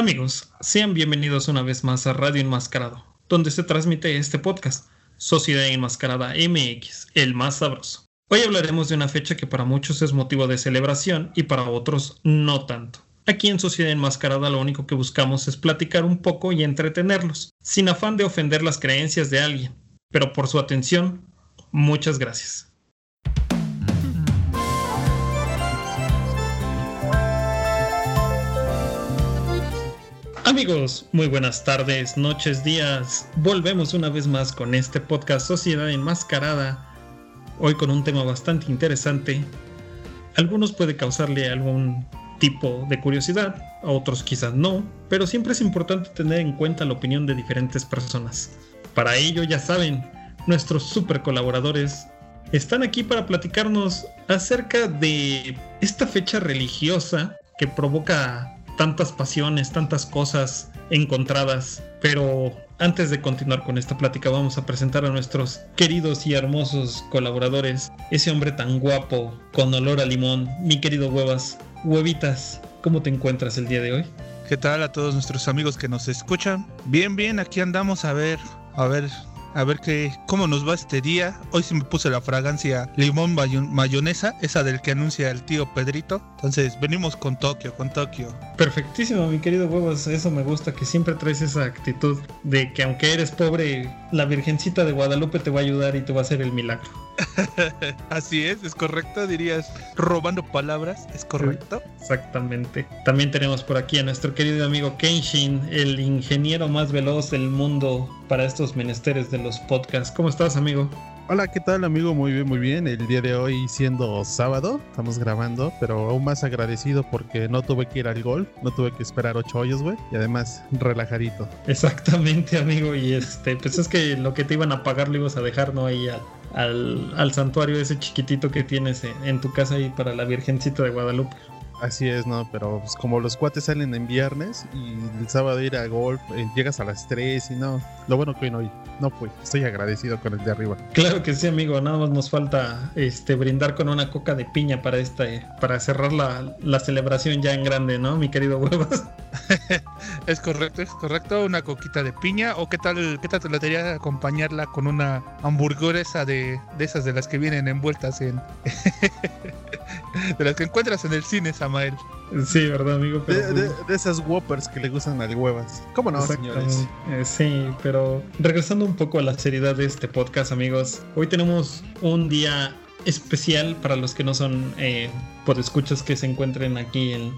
Amigos, sean bienvenidos una vez más a Radio Enmascarado, donde se transmite este podcast, Sociedad Enmascarada MX, el más sabroso. Hoy hablaremos de una fecha que para muchos es motivo de celebración y para otros no tanto. Aquí en Sociedad Enmascarada lo único que buscamos es platicar un poco y entretenerlos, sin afán de ofender las creencias de alguien. Pero por su atención, muchas gracias. Amigos, muy buenas tardes, noches, días. Volvemos una vez más con este podcast Sociedad Enmascarada. Hoy con un tema bastante interesante. algunos puede causarle algún tipo de curiosidad, a otros quizás no, pero siempre es importante tener en cuenta la opinión de diferentes personas. Para ello, ya saben, nuestros super colaboradores están aquí para platicarnos acerca de esta fecha religiosa que provoca tantas pasiones, tantas cosas encontradas. Pero antes de continuar con esta plática, vamos a presentar a nuestros queridos y hermosos colaboradores. Ese hombre tan guapo, con olor a limón, mi querido Huevas. Huevitas, ¿cómo te encuentras el día de hoy? ¿Qué tal a todos nuestros amigos que nos escuchan? Bien, bien, aquí andamos a ver, a ver a ver qué, cómo nos va este día. Hoy sí me puse la fragancia limón mayonesa, esa del que anuncia el tío Pedrito. Entonces venimos con Tokio, con Tokio. Perfectísimo, mi querido huevos. Eso me gusta, que siempre traes esa actitud de que aunque eres pobre, la Virgencita de Guadalupe te va a ayudar y te va a hacer el milagro. Así es, es correcto, dirías, robando palabras, es correcto. Exactamente. También tenemos por aquí a nuestro querido amigo Kenshin, el ingeniero más veloz del mundo para estos menesteres de los podcasts. ¿Cómo estás, amigo? Hola, ¿qué tal amigo? Muy bien, muy bien. El día de hoy siendo sábado, estamos grabando, pero aún más agradecido porque no tuve que ir al golf, no tuve que esperar ocho hoyos, güey, y además relajadito. Exactamente, amigo, y este, pues es que lo que te iban a pagar lo ibas a dejar, ¿no? Ahí al, al, santuario ese chiquitito que tienes en, en tu casa ahí para la Virgencita de Guadalupe. Así es, ¿no? Pero pues, como los cuates salen en viernes y el sábado ir a golf, eh, llegas a las 3 y no. Lo bueno que hoy no, no fui. Estoy agradecido con el de arriba. Claro que sí, amigo. Nada más nos falta este brindar con una coca de piña para esta, para cerrar la, la celebración ya en grande, ¿no, mi querido huevos? es correcto, es correcto. Una coquita de piña. ¿O qué tal, qué tal te la tendría acompañarla con una hamburguesa de, de esas de las que vienen envueltas en. de las que encuentras en el cine, Samael. Sí, verdad, amigo. Pues de, esas whoppers que le gustan al huevas. ¿Cómo no, señores? Eh, sí, pero regresando un poco a la seriedad de este podcast, amigos. Hoy tenemos un día especial para los que no son eh, podescuchas que se encuentren aquí en,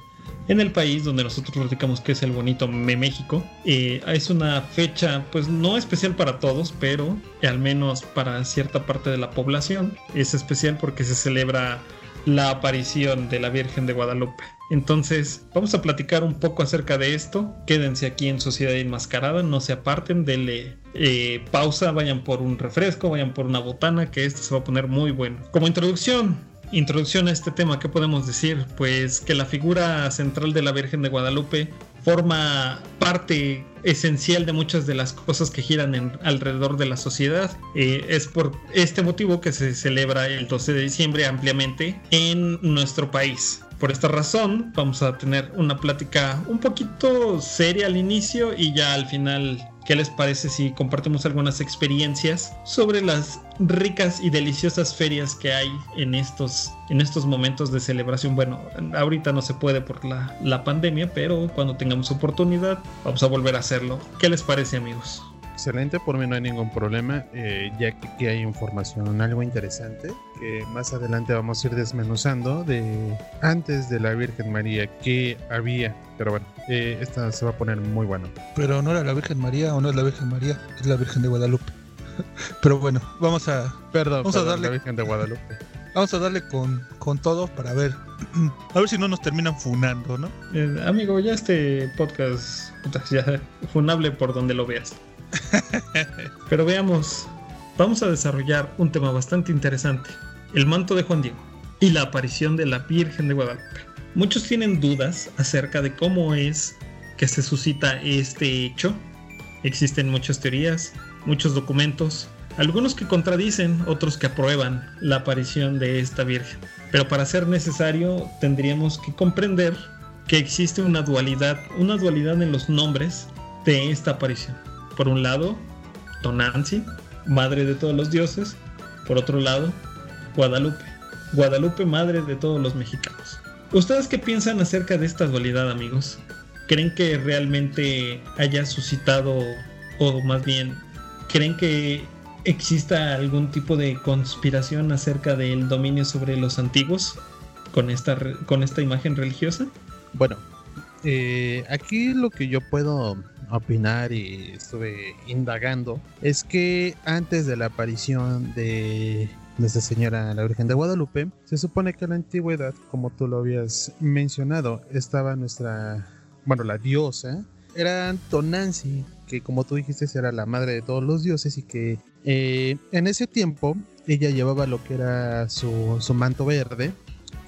en el país donde nosotros platicamos que es el bonito México. Eh, es una fecha, pues no especial para todos, pero al menos para cierta parte de la población es especial porque se celebra la aparición de la Virgen de Guadalupe. Entonces, vamos a platicar un poco acerca de esto. Quédense aquí en Sociedad Enmascarada, no se aparten, denle eh, pausa, vayan por un refresco, vayan por una botana, que esto se va a poner muy bueno. Como introducción, introducción a este tema, ¿qué podemos decir? Pues que la figura central de la Virgen de Guadalupe forma parte esencial de muchas de las cosas que giran alrededor de la sociedad. Eh, es por este motivo que se celebra el 12 de diciembre ampliamente en nuestro país. Por esta razón vamos a tener una plática un poquito seria al inicio y ya al final ¿Qué les parece si compartimos algunas experiencias sobre las ricas y deliciosas ferias que hay en estos, en estos momentos de celebración? Bueno, ahorita no se puede por la, la pandemia, pero cuando tengamos oportunidad vamos a volver a hacerlo. ¿Qué les parece amigos? Excelente, por mí no hay ningún problema, eh, ya que aquí hay información algo interesante que más adelante vamos a ir desmenuzando de antes de la Virgen María que había. Pero bueno, eh, esta se va a poner muy bueno. Pero no era la Virgen María o no es la Virgen María, es la Virgen de Guadalupe. Pero bueno, vamos a. Perdón, vamos a darle. La Virgen de Guadalupe. Vamos a darle con, con todo para ver. A ver si no nos terminan funando, ¿no? Eh, amigo, ya este podcast ya funable por donde lo veas. Pero veamos, vamos a desarrollar un tema bastante interesante, el manto de Juan Diego y la aparición de la Virgen de Guadalupe. Muchos tienen dudas acerca de cómo es que se suscita este hecho. Existen muchas teorías, muchos documentos, algunos que contradicen, otros que aprueban la aparición de esta Virgen. Pero para ser necesario tendríamos que comprender que existe una dualidad, una dualidad en los nombres de esta aparición. Por un lado, Tonanzi, madre de todos los dioses. Por otro lado, Guadalupe, Guadalupe, madre de todos los mexicanos. ¿Ustedes qué piensan acerca de esta dualidad, amigos? ¿Creen que realmente haya suscitado, o más bien, creen que exista algún tipo de conspiración acerca del dominio sobre los antiguos con esta, con esta imagen religiosa? Bueno, eh, aquí lo que yo puedo opinar y estuve indagando es que antes de la aparición de Nuestra Señora la Virgen de Guadalupe, se supone que en la antigüedad, como tú lo habías mencionado, estaba nuestra, bueno, la diosa, era Tonanzi, que como tú dijiste era la madre de todos los dioses y que eh, en ese tiempo ella llevaba lo que era su, su manto verde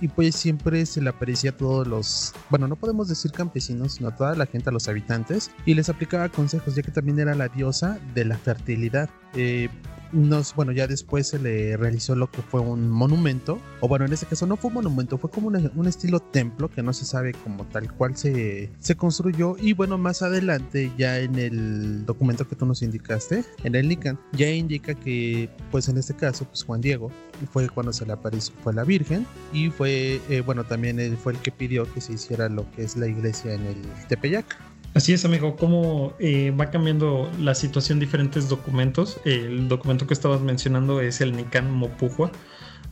y pues siempre se le aparecía a todos los, bueno, no podemos decir campesinos, sino a toda la gente, a los habitantes, y les aplicaba consejos, ya que también era la diosa de la fertilidad. Eh, nos, bueno, ya después se le realizó lo que fue un monumento, o bueno, en este caso no fue un monumento, fue como un estilo templo que no se sabe como tal cual se, se construyó. Y bueno, más adelante, ya en el documento que tú nos indicaste, en el Nican, ya indica que, pues en este caso, pues Juan Diego fue cuando se le apareció, fue la Virgen, y fue, eh, bueno, también él fue el que pidió que se hiciera lo que es la iglesia en el Tepeyac. Así es, amigo, cómo eh, va cambiando la situación diferentes documentos. El documento que estabas mencionando es el Nican Mopujua,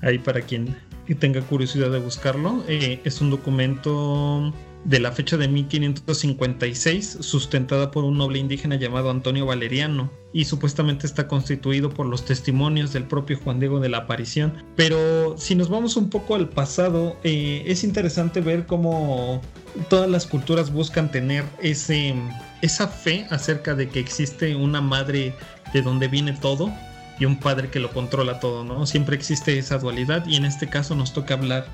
ahí para quien tenga curiosidad de buscarlo. Eh, es un documento de la fecha de 1556, sustentada por un noble indígena llamado Antonio Valeriano, y supuestamente está constituido por los testimonios del propio Juan Diego de la aparición. Pero si nos vamos un poco al pasado, eh, es interesante ver cómo todas las culturas buscan tener ese, esa fe acerca de que existe una madre de donde viene todo y un padre que lo controla todo, ¿no? Siempre existe esa dualidad y en este caso nos toca hablar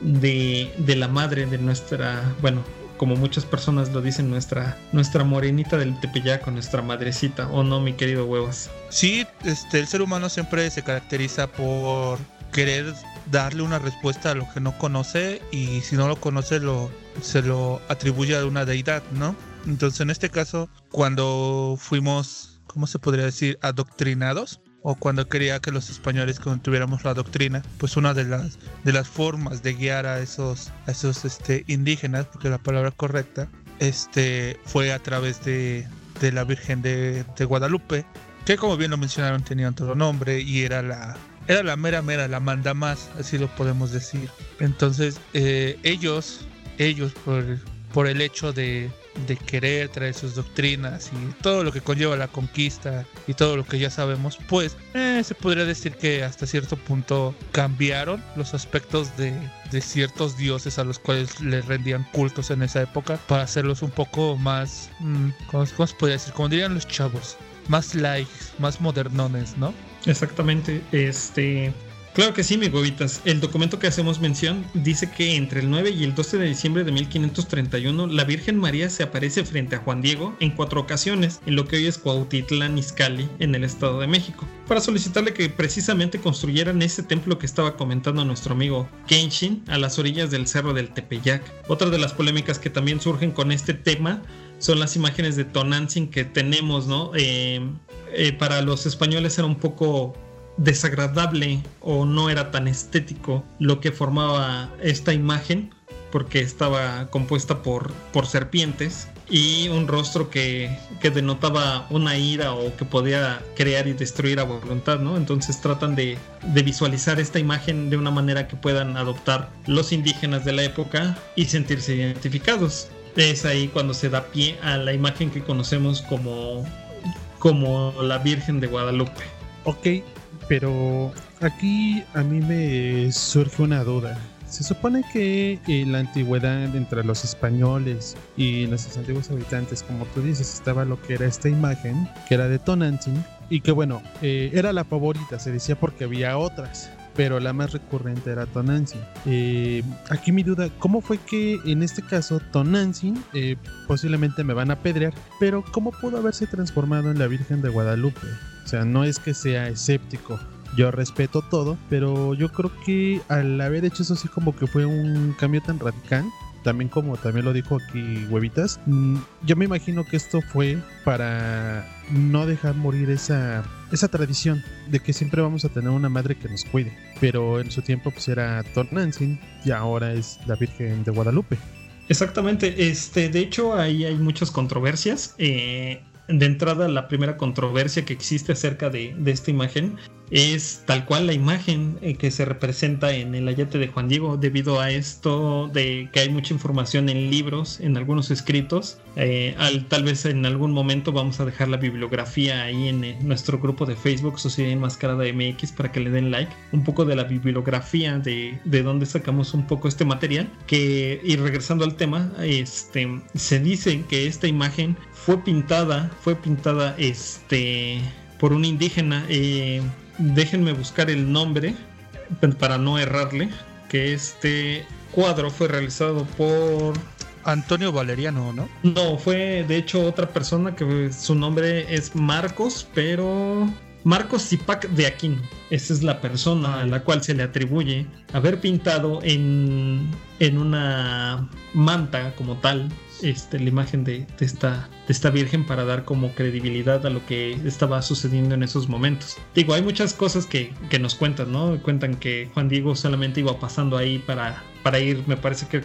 de, de la madre de nuestra, bueno, como muchas personas lo dicen, nuestra, nuestra morenita del Tepeyac, nuestra madrecita, ¿o no, mi querido Huevos? Sí, este, el ser humano siempre se caracteriza por querer darle una respuesta a lo que no conoce y si no lo conoce lo, se lo atribuye a una deidad, ¿no? Entonces en este caso, cuando fuimos, ¿cómo se podría decir?, adoctrinados, o cuando quería que los españoles tuviéramos la doctrina, pues una de las, de las formas de guiar a esos, a esos este, indígenas, porque la palabra correcta, este, fue a través de, de la Virgen de, de, Guadalupe, que como bien lo mencionaron tenía otro nombre y era la, era la mera mera, la manda más, así lo podemos decir. Entonces eh, ellos, ellos por, por el hecho de, de querer traer sus doctrinas y todo lo que conlleva la conquista y todo lo que ya sabemos, pues eh, se podría decir que hasta cierto punto cambiaron los aspectos de, de ciertos dioses a los cuales les rendían cultos en esa época para hacerlos un poco más, mmm, ¿cómo, ¿cómo, se podría decir? Como dirían los chavos, más likes, más modernones, ¿no? Exactamente, este... Claro que sí, mi huevitas. El documento que hacemos mención dice que entre el 9 y el 12 de diciembre de 1531 la Virgen María se aparece frente a Juan Diego en cuatro ocasiones en lo que hoy es Cuautitlán Izcalli en el Estado de México para solicitarle que precisamente construyeran ese templo que estaba comentando nuestro amigo Kenshin a las orillas del cerro del Tepeyac. Otra de las polémicas que también surgen con este tema son las imágenes de Tonantzin que tenemos, ¿no? Eh, eh, para los españoles era un poco desagradable o no era tan estético lo que formaba esta imagen porque estaba compuesta por, por serpientes y un rostro que, que, denotaba una ira o que podía crear y destruir a voluntad, ¿no? Entonces tratan de, de, visualizar esta imagen de una manera que puedan adoptar los indígenas de la época y sentirse identificados. Es ahí cuando se da pie a la imagen que conocemos como, como la Virgen de Guadalupe. Ok, pero aquí a mí me surge una duda. Se supone que en la antigüedad entre los españoles y nuestros antiguos habitantes, como tú dices, estaba lo que era esta imagen, que era de Tonantzin, y que bueno, eh, era la favorita, se decía porque había otras, pero la más recurrente era Tonantzin. Eh, aquí mi duda, ¿cómo fue que en este caso Tonantzin, eh, posiblemente me van a pedrear, pero cómo pudo haberse transformado en la Virgen de Guadalupe? O sea, no es que sea escéptico, yo respeto todo, pero yo creo que al haber hecho eso así como que fue un cambio tan radical, también como también lo dijo aquí Huevitas, mm, yo me imagino que esto fue para no dejar morir esa, esa tradición de que siempre vamos a tener una madre que nos cuide. Pero en su tiempo pues era Tonantzin y ahora es la Virgen de Guadalupe. Exactamente, este, de hecho ahí hay muchas controversias. Eh, de entrada, la primera controversia que existe acerca de, esta imagen es tal cual la imagen eh, que se representa en el ayate de Juan Diego debido a esto de que hay mucha información en libros, en algunos escritos. Eh, al, tal vez en algún momento vamos a dejar la bibliografía ahí en, eh, nuestro grupo de Facebook Sociedad Enmascarada MX para que le den like. Un poco de la bibliografía de, de dónde sacamos un poco este material. Y regresando al tema, este, se dice que esta imagen fue pintada, fue pintada este, por un indígena. Eh, déjenme buscar el nombre para no errarle, que este cuadro fue realizado por... Antonio Valeriano, ¿no? No, fue de hecho otra persona que su nombre es Marcos, pero Marcos Zipac de Aquino. Esa es la persona a la cual se le atribuye haber pintado en, en una manta como tal este, la imagen de, esta, de esta Virgen para dar como credibilidad a lo que estaba sucediendo en esos momentos. Digo, hay muchas cosas que, que nos cuentan, ¿no? Cuentan que Juan Diego solamente iba pasando ahí para, para ir, me parece que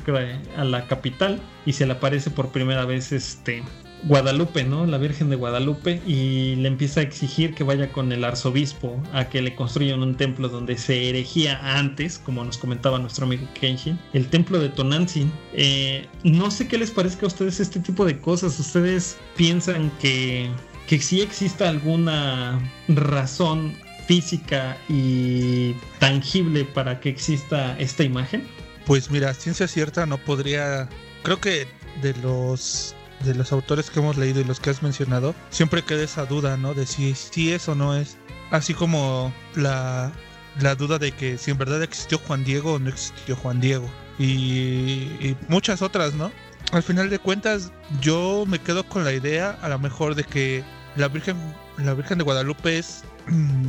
a la capital y se le aparece por primera vez este Guadalupe, ¿no? La Virgen de Guadalupe y le empieza a exigir que vaya con el arzobispo a que le construyan un templo donde se erigía antes, como nos comentaba nuestro amigo Kenshin, el templo de Tonantzin. Eh, no sé qué les parezca a ustedes este tipo de cosas. ¿Ustedes piensan que, que sí exista alguna razón física y tangible para que exista esta imagen? Pues mira, ciencia cierta no podría... Creo que de los de los autores que hemos leído y los que has mencionado, siempre queda esa duda, ¿no? De si, si es o no es. Así como la, la duda de que si en verdad existió Juan Diego o no existió Juan Diego. Y, muchas otras, ¿no? Al final de cuentas, yo me quedo con la idea, a lo mejor, de que la Virgen, la Virgen de Guadalupe es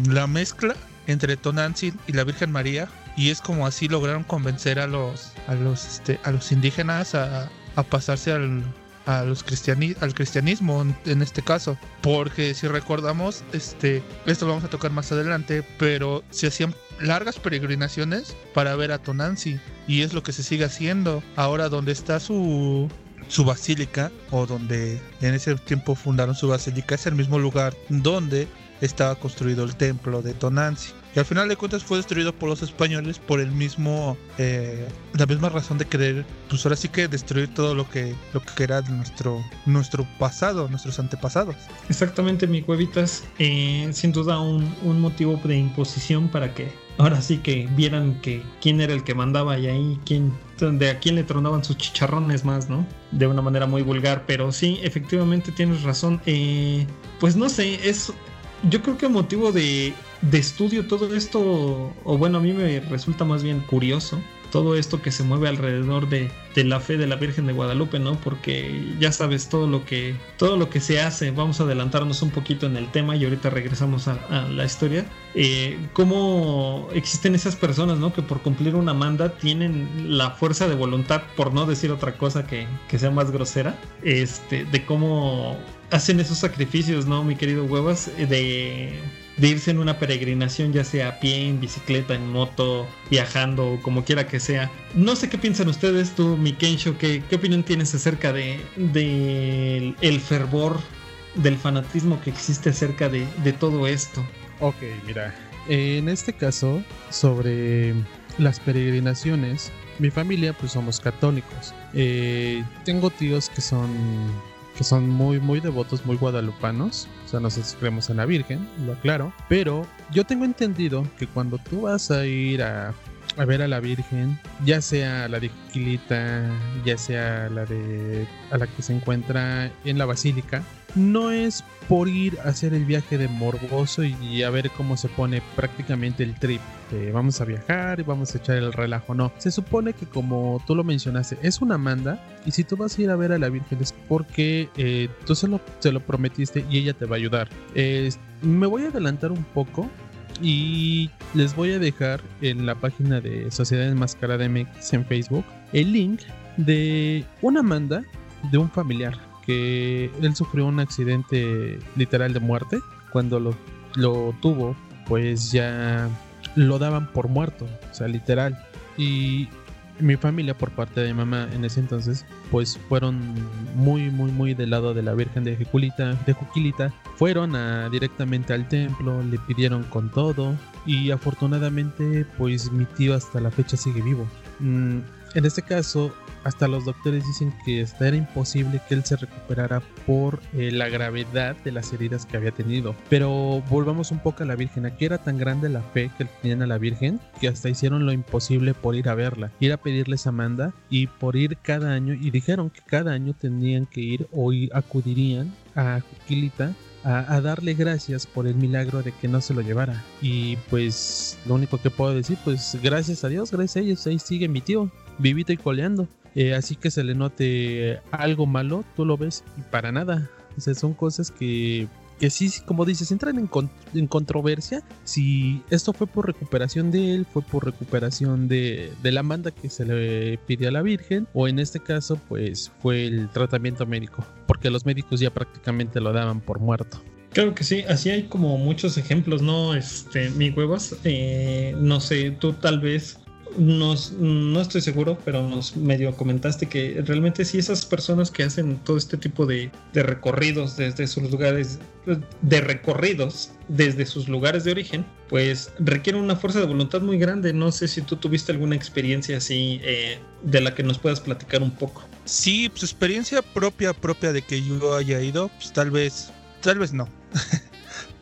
la mezcla entre Tonantzin y la Virgen María. Y es como así lograron convencer a los, a los, este, a los indígenas a, a pasarse al, a los cristiani al cristianismo en este caso. Porque si recordamos este esto lo vamos a tocar más adelante pero se hacían largas peregrinaciones para ver a Tonanzi y es lo que se sigue haciendo. Ahora donde está su su basílica o donde en ese tiempo fundaron su basílica es el mismo lugar donde estaba construido el templo de Tonanzi y al final de cuentas fue destruido por los españoles por el mismo eh, la misma razón de querer pues ahora sí que destruir todo lo que lo que era nuestro nuestro pasado nuestros antepasados exactamente mi huevitas eh, sin duda un, un motivo de imposición para que ahora sí que vieran que quién era el que mandaba y ahí quién de a quién le tronaban sus chicharrones más, ¿no? De una manera muy vulgar, pero sí, efectivamente tienes razón. Eh, pues no sé, es yo creo que motivo de de estudio todo esto, o bueno, a mí me resulta más bien curioso todo esto que se mueve alrededor de, la fe de la Virgen de Guadalupe, ¿no? Porque ya sabes todo lo que todo lo que se hace. Vamos a adelantarnos un poquito en el tema y ahorita regresamos a, la historia. Eh, cómo existen esas personas, ¿no? Que por cumplir una manda tienen la fuerza de voluntad, por no decir otra cosa que, que sea más grosera, este, de cómo hacen esos sacrificios, ¿no, mi querido Huevas? De de irse en una peregrinación, ya sea a pie, en bicicleta, en moto, viajando, como quiera que sea. No sé qué piensan ustedes, tú, mi Kensho, ¿qué, qué opinión tienes acerca de, el fervor, del fanatismo que existe acerca de, de todo esto? Ok, mira, en este caso, sobre las peregrinaciones, mi familia pues somos católicos. Eh, tengo tíos que son que son muy, muy devotos, muy guadalupanos. O sea, nosotros creemos en la Virgen, lo aclaro. Pero yo tengo entendido que cuando tú vas a ir a, a ver a la Virgen, ya sea la de Quilita, ya sea la de a la que se encuentra en la Basílica, no es por ir a hacer el viaje de morboso y a ver cómo se pone prácticamente el trip. vamos a viajar y vamos a echar el relajo. No, se supone que como tú lo mencionaste, es una manda y si tú vas a ir a ver a la Virgen es porque eh, tú se lo, se lo prometiste y ella te va a ayudar. me voy a adelantar un poco y les voy a dejar en la página de Sociedad Enmascarada MX en Facebook el link de una manda de un familiar que él sufrió un accidente literal de muerte. Cuando lo, lo tuvo, pues ya lo daban por muerto, o sea, literal. Y mi familia por parte de mi mamá en ese entonces pues fueron muy muy muy del lado de la Virgen de Juquilita, de Juquilita fueron directamente al templo le pidieron con todo y afortunadamente pues mi tío hasta la fecha sigue vivo mm, en este caso hasta los doctores dicen que era imposible que él se recuperara por eh, la gravedad de las heridas que había tenido. Pero volvamos un poco a la Virgen. Aquí era tan grande la fe que tenían a la Virgen que hasta hicieron lo imposible por ir a verla, ir a pedirles a Amanda y por ir cada año. Y dijeron que cada año tenían que ir o acudirían a Juquilita a, darle gracias por el milagro de que no se lo llevara. Y pues lo único que puedo decir, pues gracias a Dios, gracias a ellos, ahí sigue mi tío, vivito y coleando. Eh, así que se le note algo malo, tú lo ves y para nada. O sea, son cosas que, que sí, como dices, entran en, en, controversia. Si esto fue por recuperación de él, fue por recuperación de, de la manda que se le pidió a la Virgen, o en este caso, pues fue el tratamiento médico, porque los médicos ya prácticamente lo daban por muerto. Claro que sí, así hay como muchos ejemplos, ¿no? Este, mi huevos, eh, no sé, tú tal vez no estoy seguro, pero nos medio comentaste que realmente si esas personas que hacen todo este tipo de, recorridos desde sus lugares, de recorridos desde sus lugares de origen, pues requieren una fuerza de voluntad muy grande. No sé si tú tuviste alguna experiencia así eh, de la que nos puedas platicar un poco. Sí, pues experiencia propia, propia de que yo haya ido, pues tal vez, tal vez no.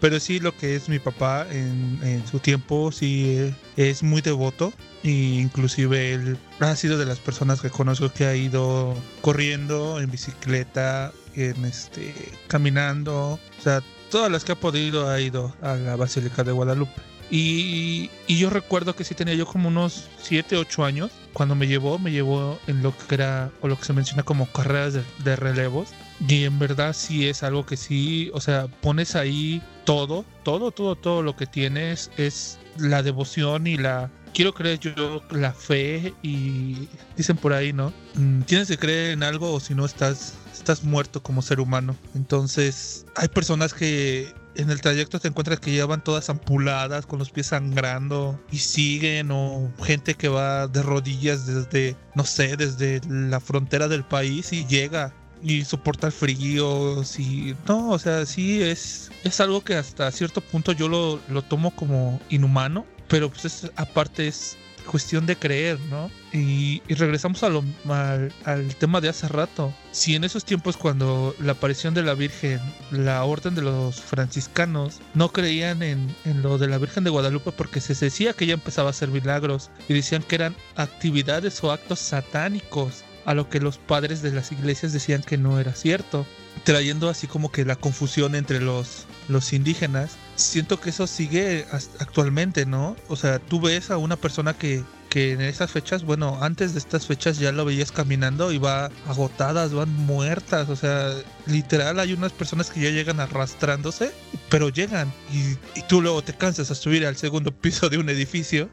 Pero sí lo que es mi papá en, su tiempo sí es muy devoto. E inclusive él ha sido de las personas que conozco que ha ido corriendo, en bicicleta, en este caminando. O sea, todas las que ha podido ha ido a la Basílica de Guadalupe. Y, yo recuerdo que sí tenía yo como unos 7, 8 años. Cuando me llevó, me llevó en lo que era, o lo que se menciona como carreras de, relevos. Y en verdad sí es algo que sí, o sea, pones ahí todo, todo, todo, todo lo que tienes es la devoción y la, quiero creer yo la fe y dicen por ahí, ¿no? Mm, tienes que creer en algo o si no estás estás muerto como ser humano. Entonces, hay personas que en el trayecto te encuentras que llevan todas ampuladas, con los pies sangrando y siguen, o gente que va de rodillas desde, no sé, desde la frontera del país y llega y soporta el frío. Sí, no, o sea, sí es, es algo que hasta cierto punto yo lo, lo tomo como inhumano, pero pues aparte es cuestión de creer, ¿no? Y, regresamos a lo, al, al, tema de hace rato. Si en esos tiempos cuando la aparición de la Virgen, la orden de los franciscanos, no creían en, en lo de la Virgen de Guadalupe porque se decía que ella empezaba a hacer milagros y decían que eran actividades o actos satánicos, a lo que los padres de las iglesias decían que no era cierto, trayendo así como que la confusión entre los, los indígenas siento que eso sigue actualmente, ¿no? O sea, tú ves a una persona que, que en esas fechas, bueno, antes de estas fechas ya lo veías caminando y va agotadas, van muertas, o sea, literal hay unas personas que ya llegan arrastrándose, pero llegan y, tú luego te cansas a subir al segundo piso de un edificio,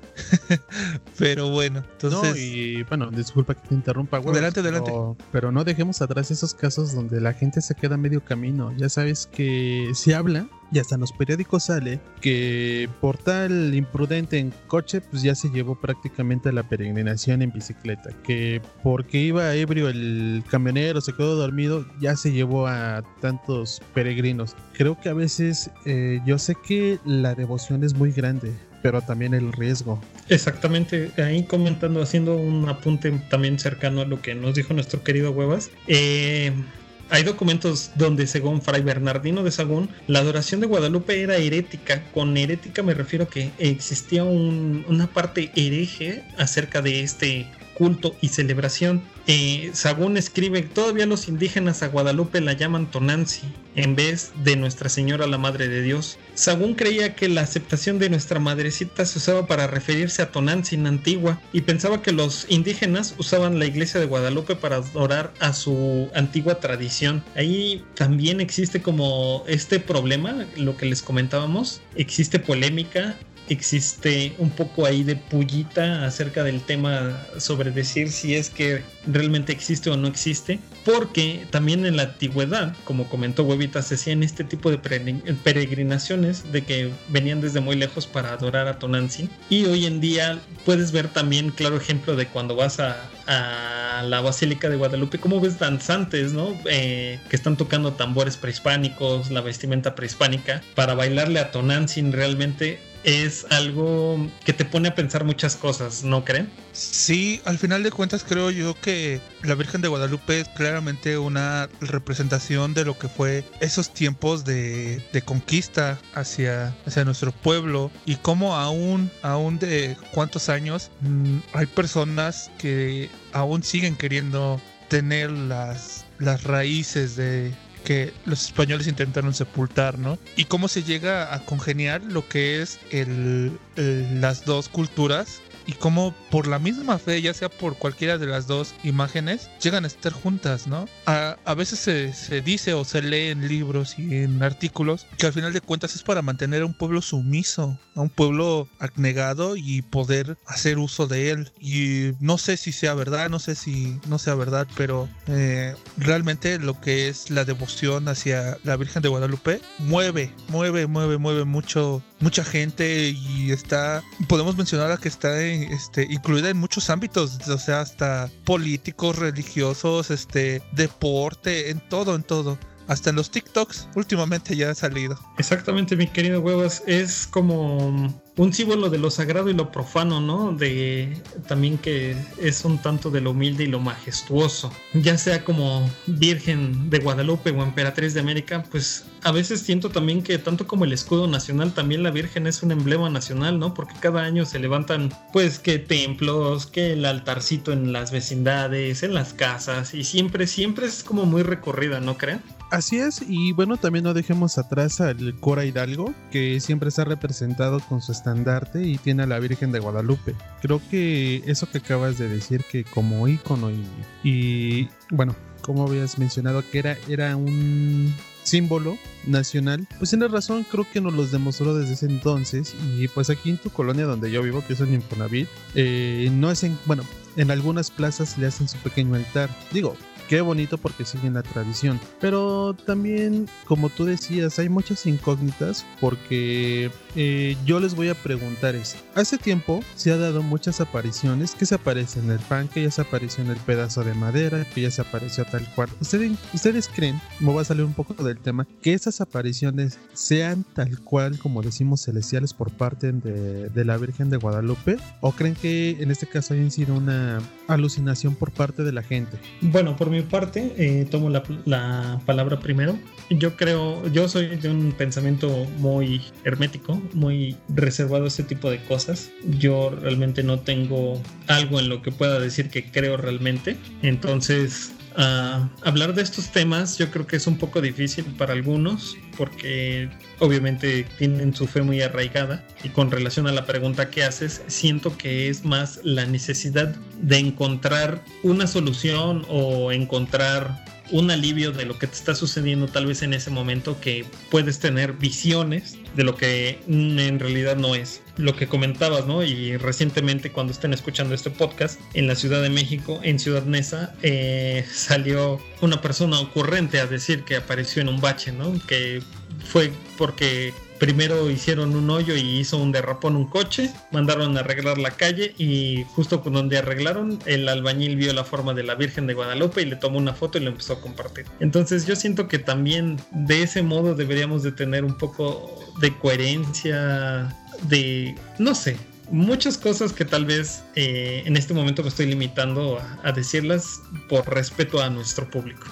pero bueno, entonces... No, y bueno, disculpa que te interrumpa, güey. Adelante, adelante. Pero no dejemos atrás esos casos donde la gente se queda medio camino, ya sabes que se habla y hasta en los periódicos sale que por tal imprudente en coche, pues ya se llevó prácticamente a la peregrinación en bicicleta. Que porque iba ebrio el camionero, se quedó dormido, ya se llevó a tantos peregrinos. Creo que a veces eh, yo sé que la devoción es muy grande, pero también el riesgo. Exactamente, ahí comentando, haciendo un apunte también cercano a lo que nos dijo nuestro querido Huevas. Eh, hay documentos donde, según Fray Bernardino de Sagún, la adoración de Guadalupe era herética. Con herética me refiero que existía una parte hereje acerca de este culto y celebración. Eh, Sagún escribe, todavía los indígenas a Guadalupe la llaman Tonanzi en vez de Nuestra Señora la Madre de Dios. Sagún creía que la aceptación de nuestra madrecita se usaba para referirse a Tonanzi en Antigua y pensaba que los indígenas usaban la iglesia de Guadalupe para adorar a su antigua tradición. Ahí también existe como este problema, lo que les comentábamos, existe polémica existe un poco ahí de pullita acerca del tema sobre decir si es que realmente existe o no existe, porque también en la antigüedad, como comentó Huevita, se hacían este tipo de peregrinaciones de que venían desde muy lejos para adorar a Tonantzin y hoy en día puedes ver también claro ejemplo de cuando vas a, la Basílica de Guadalupe, cómo ves danzantes, ¿no? Eh, que están tocando tambores prehispánicos, la vestimenta prehispánica, para bailarle a Tonantzin realmente es algo que te pone a pensar muchas cosas, ¿no creen? Sí, al final de cuentas creo yo que la Virgen de Guadalupe es claramente una representación de lo que fue esos tiempos de, conquista hacia, hacia nuestro pueblo y cómo aún, aún de cuántos años mm, hay personas que aún siguen queriendo tener las, las raíces de, que los españoles intentaron sepultar, ¿no? Y cómo se llega a congeniar lo que es el, las dos culturas y cómo por la misma fe, ya sea por cualquiera de las dos imágenes, llegan a estar juntas, ¿no? A, a veces se, se, dice o se lee en libros y en artículos que al final de cuentas es para mantener a un pueblo sumiso, a un pueblo abnegado y poder hacer uso de él. Y no sé si sea verdad, no sé si no sea verdad, pero eh, realmente lo que es la devoción hacia la Virgen de Guadalupe mueve, mueve, mueve, mueve mucho mucha gente y está, podemos mencionar a que está este, incluida en muchos ámbitos, o sea, hasta políticos, religiosos, este, deporte, en todo, en todo. Hasta en los TikToks últimamente ya ha salido. Exactamente, mi querido Huevas. Es como un símbolo de lo sagrado y lo profano, ¿no? De también que es un tanto de lo humilde y lo majestuoso. Ya sea como Virgen de Guadalupe o Emperatriz de América, pues a veces siento también que tanto como el escudo nacional, también la Virgen es un emblema nacional, ¿no? Porque cada año se levantan, pues, que templos, que el altarcito en las vecindades, en las casas, y siempre, siempre es como muy recorrida, ¿no creen? Así es, y bueno, también no dejemos atrás al Cora Hidalgo, que siempre está representado con su estandarte y tiene a la Virgen de Guadalupe. Creo que eso que acabas de decir, que como ícono y, y bueno, como habías mencionado, que era, era un símbolo nacional, pues tienes razón, creo que nos los demostró desde ese entonces y pues aquí en tu colonia donde yo vivo, que es en Infonavit, eh, no hacen, bueno, en algunas plazas le hacen su pequeño altar. Digo, qué bonito porque siguen la tradición. Pero también, como tú decías, hay muchas incógnitas porque eh, yo les voy a preguntar esto. Hace tiempo se ha dado muchas apariciones que se aparece en el pan, que ya se apareció en el pedazo de madera, que ya se apareció tal cual. ¿Ustedes, ¿Ustedes creen, me voy a salir un poco del tema, que esas apariciones sean tal cual como decimos celestiales por parte de, de la Virgen de Guadalupe? ¿O creen que en este caso hayan sido una alucinación por parte de la gente? Bueno, por mi parte, eh, tomo la, la, palabra primero. Yo creo, yo soy de un pensamiento muy hermético, muy reservado a este tipo de cosas. Yo realmente no tengo algo en lo que pueda decir que creo realmente. Entonces, Uh, hablar de estos temas yo creo que es un poco difícil para algunos porque obviamente tienen su fe muy arraigada y con relación a la pregunta que haces siento que es más la necesidad de encontrar una solución o encontrar un alivio de lo que te está sucediendo tal vez en ese momento que puedes tener visiones de lo que en realidad no es. Lo que comentabas, ¿no? Y recientemente cuando estén escuchando este podcast, en la Ciudad de México, en Ciudad Neza, eh, salió una persona ocurrente a decir que apareció en un bache, ¿no? Que fue porque primero hicieron un hoyo y hizo un derrapón un coche, mandaron a arreglar la calle y justo donde arreglaron el albañil vio la forma de la Virgen de Guadalupe y le tomó una foto y lo empezó a compartir. Entonces yo siento que también de ese modo deberíamos de tener un poco de coherencia, de, no sé, muchas cosas que tal vez eh, en este momento me estoy limitando a decirlas por respeto a nuestro público.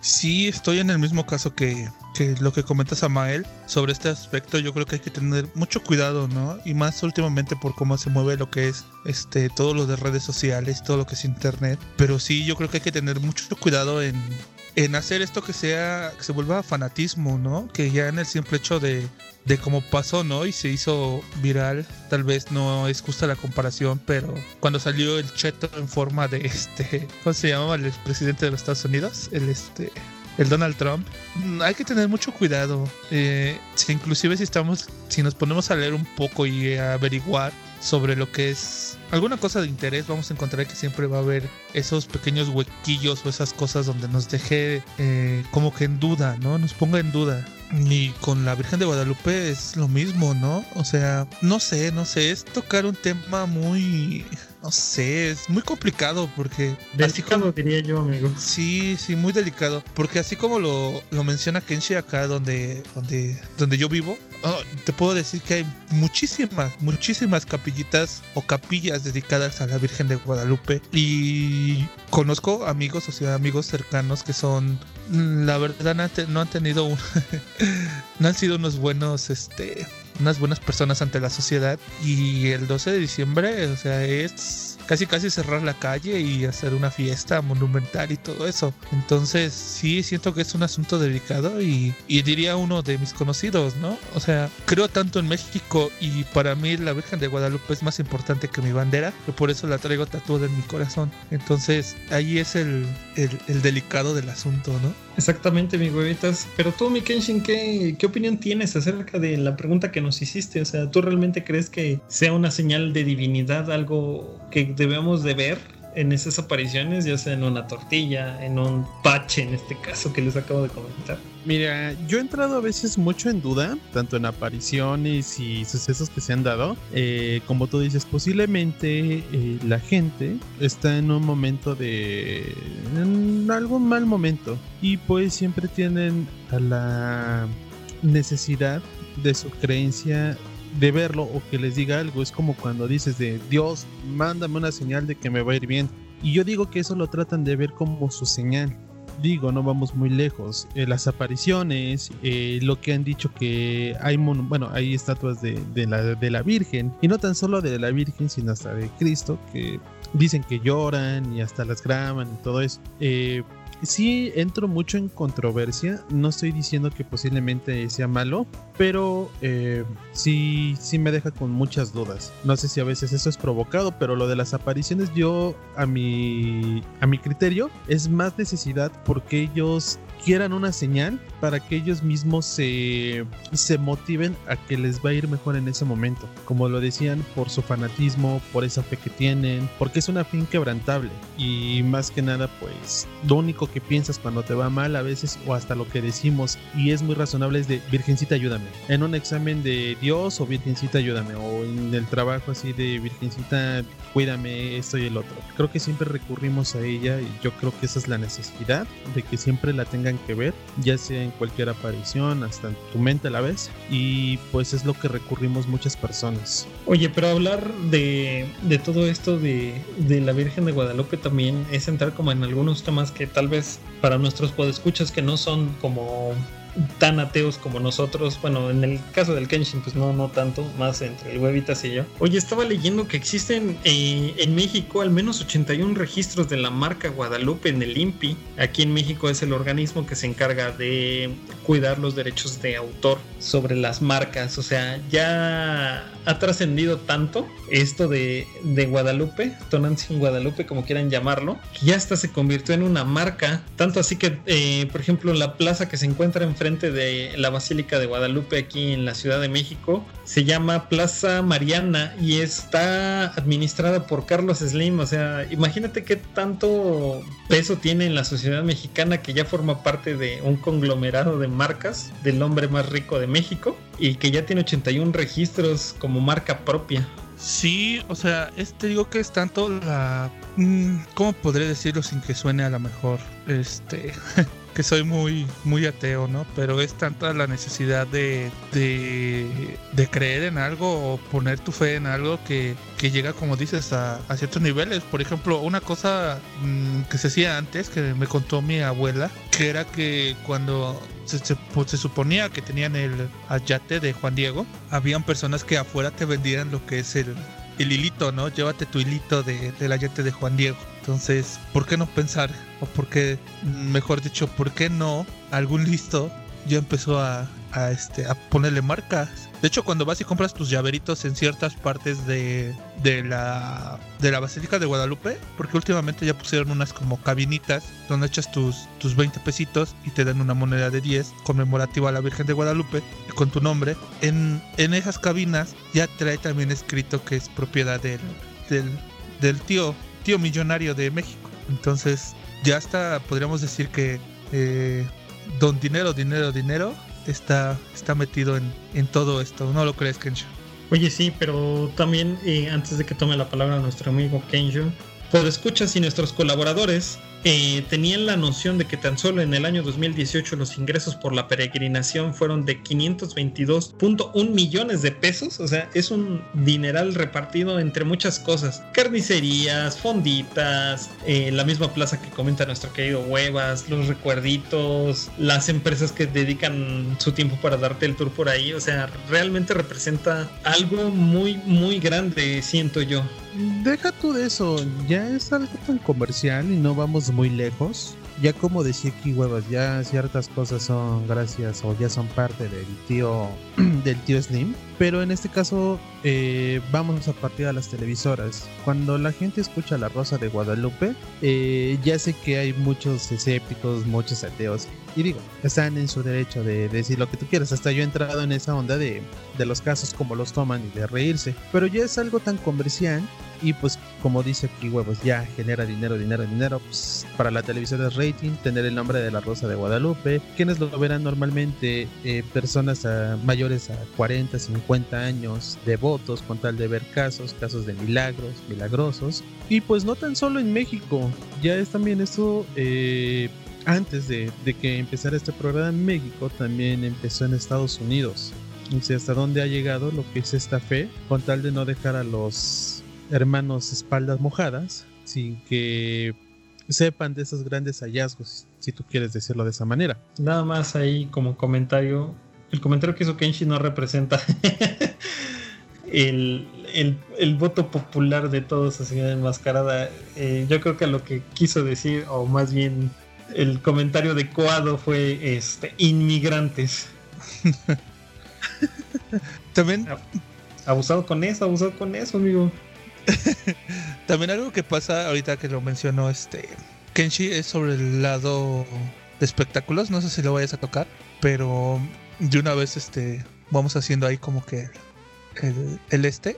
Sí, estoy en el mismo caso que, lo que comenta Samael sobre este aspecto. Yo creo que hay que tener mucho cuidado, ¿no? Y más últimamente por cómo se mueve lo que es este todo lo de redes sociales, todo lo que es internet. Pero sí, yo creo que hay que tener mucho cuidado en, en hacer esto que sea que se vuelva fanatismo, ¿no? Que ya en el simple hecho de de cómo pasó, ¿no? Y se hizo viral. Tal vez no es justa la comparación, pero cuando salió el cheto en forma de este, ¿cómo se llamaba el presidente de los Estados Unidos? El este el Donald Trump, hay que tener mucho cuidado. Eh, si inclusive si estamos, si nos ponemos a leer un poco y a averiguar sobre lo que es alguna cosa de interés, vamos a encontrar que siempre va a haber esos pequeños huequillos o esas cosas donde nos deje eh, como que en duda, ¿no? Nos ponga en duda. Y con la Virgen de Guadalupe es lo mismo, ¿no? O sea, no sé, no sé, es tocar un tema muy no sé, es muy complicado porque... así como diría yo, amigo. Sí, sí, muy delicado. Porque así como lo, lo menciona Kenshi acá donde, donde, donde yo vivo, oh, te puedo decir que hay muchísimas, muchísimas capillitas o capillas dedicadas a la Virgen de Guadalupe. Y conozco amigos, o sea, amigos cercanos que son, mm, la verdad, no han tenido un... no han sido unos buenos, este unas buenas personas ante la sociedad. Y el 12 de diciembre, o sea, es casi casi cerrar la calle y hacer una fiesta monumental y todo eso. Entonces sí siento que es un asunto delicado y, diría uno de mis conocidos, ¿no? O sea, creo tanto en México y para mí la Virgen de Guadalupe es más importante que mi bandera, que por eso la traigo tatuada en mi corazón. Entonces ahí es el, el, delicado del asunto, ¿no? Exactamente, mi huevitas. Pero tú, mi Kenshin, ¿qué, ¿qué opinión tienes acerca de la pregunta que nos hiciste? O sea, ¿tú realmente crees que sea una señal de divinidad, algo que debemos de ver en esas apariciones, ya sea en una tortilla, en un pache en este caso que les acabo de comentar. Mira, yo he entrado a veces mucho en duda, tanto en apariciones y sucesos que se han dado, eh, como tú dices, posiblemente eh, la gente está en un momento de... en algún mal momento y pues siempre tienen a la necesidad de su creencia de verlo o que les diga algo. Es como cuando dices de Dios, mándame una señal de que me va a ir bien. Y yo digo que eso lo tratan de ver como su señal. Digo, no vamos muy lejos. Eh, las apariciones, eh, lo que han dicho que hay, bueno, hay estatuas de, la, de la Virgen, y no tan solo de la Virgen, sino hasta de Cristo, que dicen que lloran y hasta las graban y todo eso. Eh, sí entro mucho en controversia. No estoy diciendo que posiblemente sea malo, pero eh, sí, sí me deja con muchas dudas. No sé si a veces eso es provocado, pero lo de las apariciones yo a mi, a mi criterio es más necesidad porque ellos quieran una señal para que ellos mismos se, se motiven a que les va a ir mejor en ese momento. Como lo decían, por su fanatismo, por esa fe que tienen, porque es una fe inquebrantable. Y más que nada, pues lo único que piensas cuando te va mal a veces o hasta lo que decimos y es muy razonable es de Virgencita ayúdame. En un examen de Dios o Virgencita ayúdame o en el trabajo así de Virgencita cuídame esto y el otro. Creo que siempre recurrimos a ella y yo creo que esa es la necesidad de que siempre la que ver, ya sea en cualquier aparición, hasta en tu mente a la vez y pues es lo que recurrimos muchas personas. Oye, pero hablar de, de todo esto de, de la Virgen de Guadalupe también es entrar como en algunos temas que tal vez para nuestros podescuchas que no son como tan ateos como nosotros. Bueno, en el caso del Kenshin, pues no, no tanto, más entre el huevitas y yo. Oye, estaba leyendo que existen eh, en México al menos 81 registros de la marca Guadalupe en el INPI. Aquí en México es el organismo que se encarga de cuidar los derechos de autor sobre las marcas. O sea, ya ha trascendido tanto esto de, de Guadalupe, Tonantzin Guadalupe, como quieran llamarlo, que ya hasta se convirtió en una marca. Tanto así que, eh, por ejemplo, la plaza que se encuentra en frente de la Basílica de Guadalupe aquí en la Ciudad de México se llama Plaza Mariana y está administrada por Carlos Slim. O sea, imagínate qué tanto peso tiene en la sociedad mexicana que ya forma parte de un conglomerado de marcas del hombre más rico de México y que ya tiene 81 registros como marca propia. Sí, o sea, este digo que es tanto la... Mm, ¿Cómo podré decirlo sin que suene a lo mejor? Este... soy muy, muy ateo, ¿no? Pero es tanta la necesidad de, de, creer en algo o poner tu fe en algo que, que llega, como dices, a, ciertos niveles. Por ejemplo, una cosa mmm, que se hacía antes, que me contó mi abuela, que era que cuando se, se, pues, se, suponía que tenían el ayate de Juan Diego, habían personas que afuera te vendían lo que es el, el hilito, ¿no? Llévate tu hilito de, del ayate de Juan Diego. Entonces, ¿por qué no pensar? O por qué, mejor dicho, ¿por qué no algún listo ya empezó a, este, a ponerle marcas De hecho, cuando vas y compras tus llaveritos en ciertas partes de, de, la, de la Basílica de Guadalupe, porque últimamente ya pusieron unas como cabinitas donde echas tus, tus 20 pesitos y te dan una moneda de 10 conmemorativa a la Virgen de Guadalupe con tu nombre. En, en esas cabinas ya trae también escrito que es propiedad del, del, tío, tío millonario de México. Entonces, ya está, podríamos decir que eh, don dinero, dinero, dinero está, está metido en, en todo esto. ¿No lo crees, Kensho? Oye, sí, pero también eh, antes de que tome la palabra nuestro amigo Kensho, por escuchas y nuestros colaboradores eh, tenían la noción de que tan solo en el año 2018 los ingresos por la peregrinación fueron de 522.1 millones de pesos, o sea, es un dineral repartido entre muchas cosas, carnicerías, fonditas, eh, la misma plaza que comenta nuestro querido Huevas, los recuerditos, las empresas que dedican su tiempo para darte el tour por ahí, o sea, realmente representa algo muy, muy grande, siento yo. Deja tú de eso, ya es algo tan comercial y no vamos muy lejos. Ya como decía aquí huevas, ya ciertas cosas son gracias o ya son parte del tío del tío Slim. Pero en este caso eh, vamos a partir a las televisoras. Cuando la gente escucha La Rosa de Guadalupe, eh, ya sé que hay muchos escépticos, muchos ateos. Y digo, están en su derecho de, decir lo que tú quieras. Hasta yo he entrado en esa onda de, de los casos como los toman y de reírse. Pero ya es algo tan comercial y pues como dice aquí huevos ya genera dinero dinero dinero pues para la televisión es rating tener el nombre de la rosa de Guadalupe quienes lo verán normalmente eh, personas mayores a 40 50 años devotos con tal de ver casos casos de milagros milagrosos y pues no tan solo en México ya es también esto eh, antes de, que empezara este programa en México también empezó en Estados Unidos sé hasta dónde ha llegado lo que es esta fe con tal de no dejar a los hermanos espaldas mojadas sin que sepan de esos grandes hallazgos, si tú quieres decirlo de esa manera. Nada más ahí como comentario, el comentario que hizo Kenshi no representa el, el, voto popular de todos así enmascarada. Eh, yo creo que lo que quiso decir, o más bien el comentario adecuado fue este inmigrantes. También abusado con eso, abusado con eso, amigo. También algo que pasa ahorita que lo mencionó este Kenshi es sobre el lado de espectáculos, no sé si lo vayas a tocar, pero de una vez este vamos haciendo ahí como que el, este,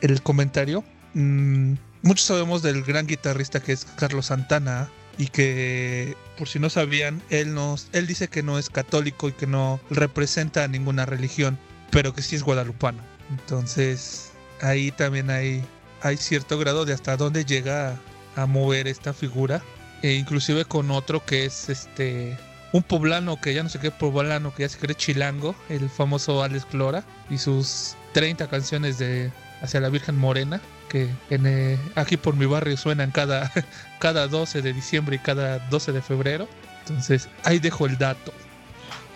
el comentario. Mm, muchos sabemos del gran guitarrista que es Carlos Santana y que por si no sabían, él nos él dice que no es católico y que no representa ninguna religión, pero que sí es guadalupano. Entonces, ahí también hay hay cierto grado de hasta dónde llega a, mover esta figura. E inclusive con otro que es este un poblano que ya no sé qué poblano que ya se cree chilango, el famoso Alex Clora y sus 30 canciones de hacia la Virgen Morena que eh, aquí por mi barrio suenan cada, cada 12 de diciembre y cada 12 de febrero. Entonces ahí dejo el dato.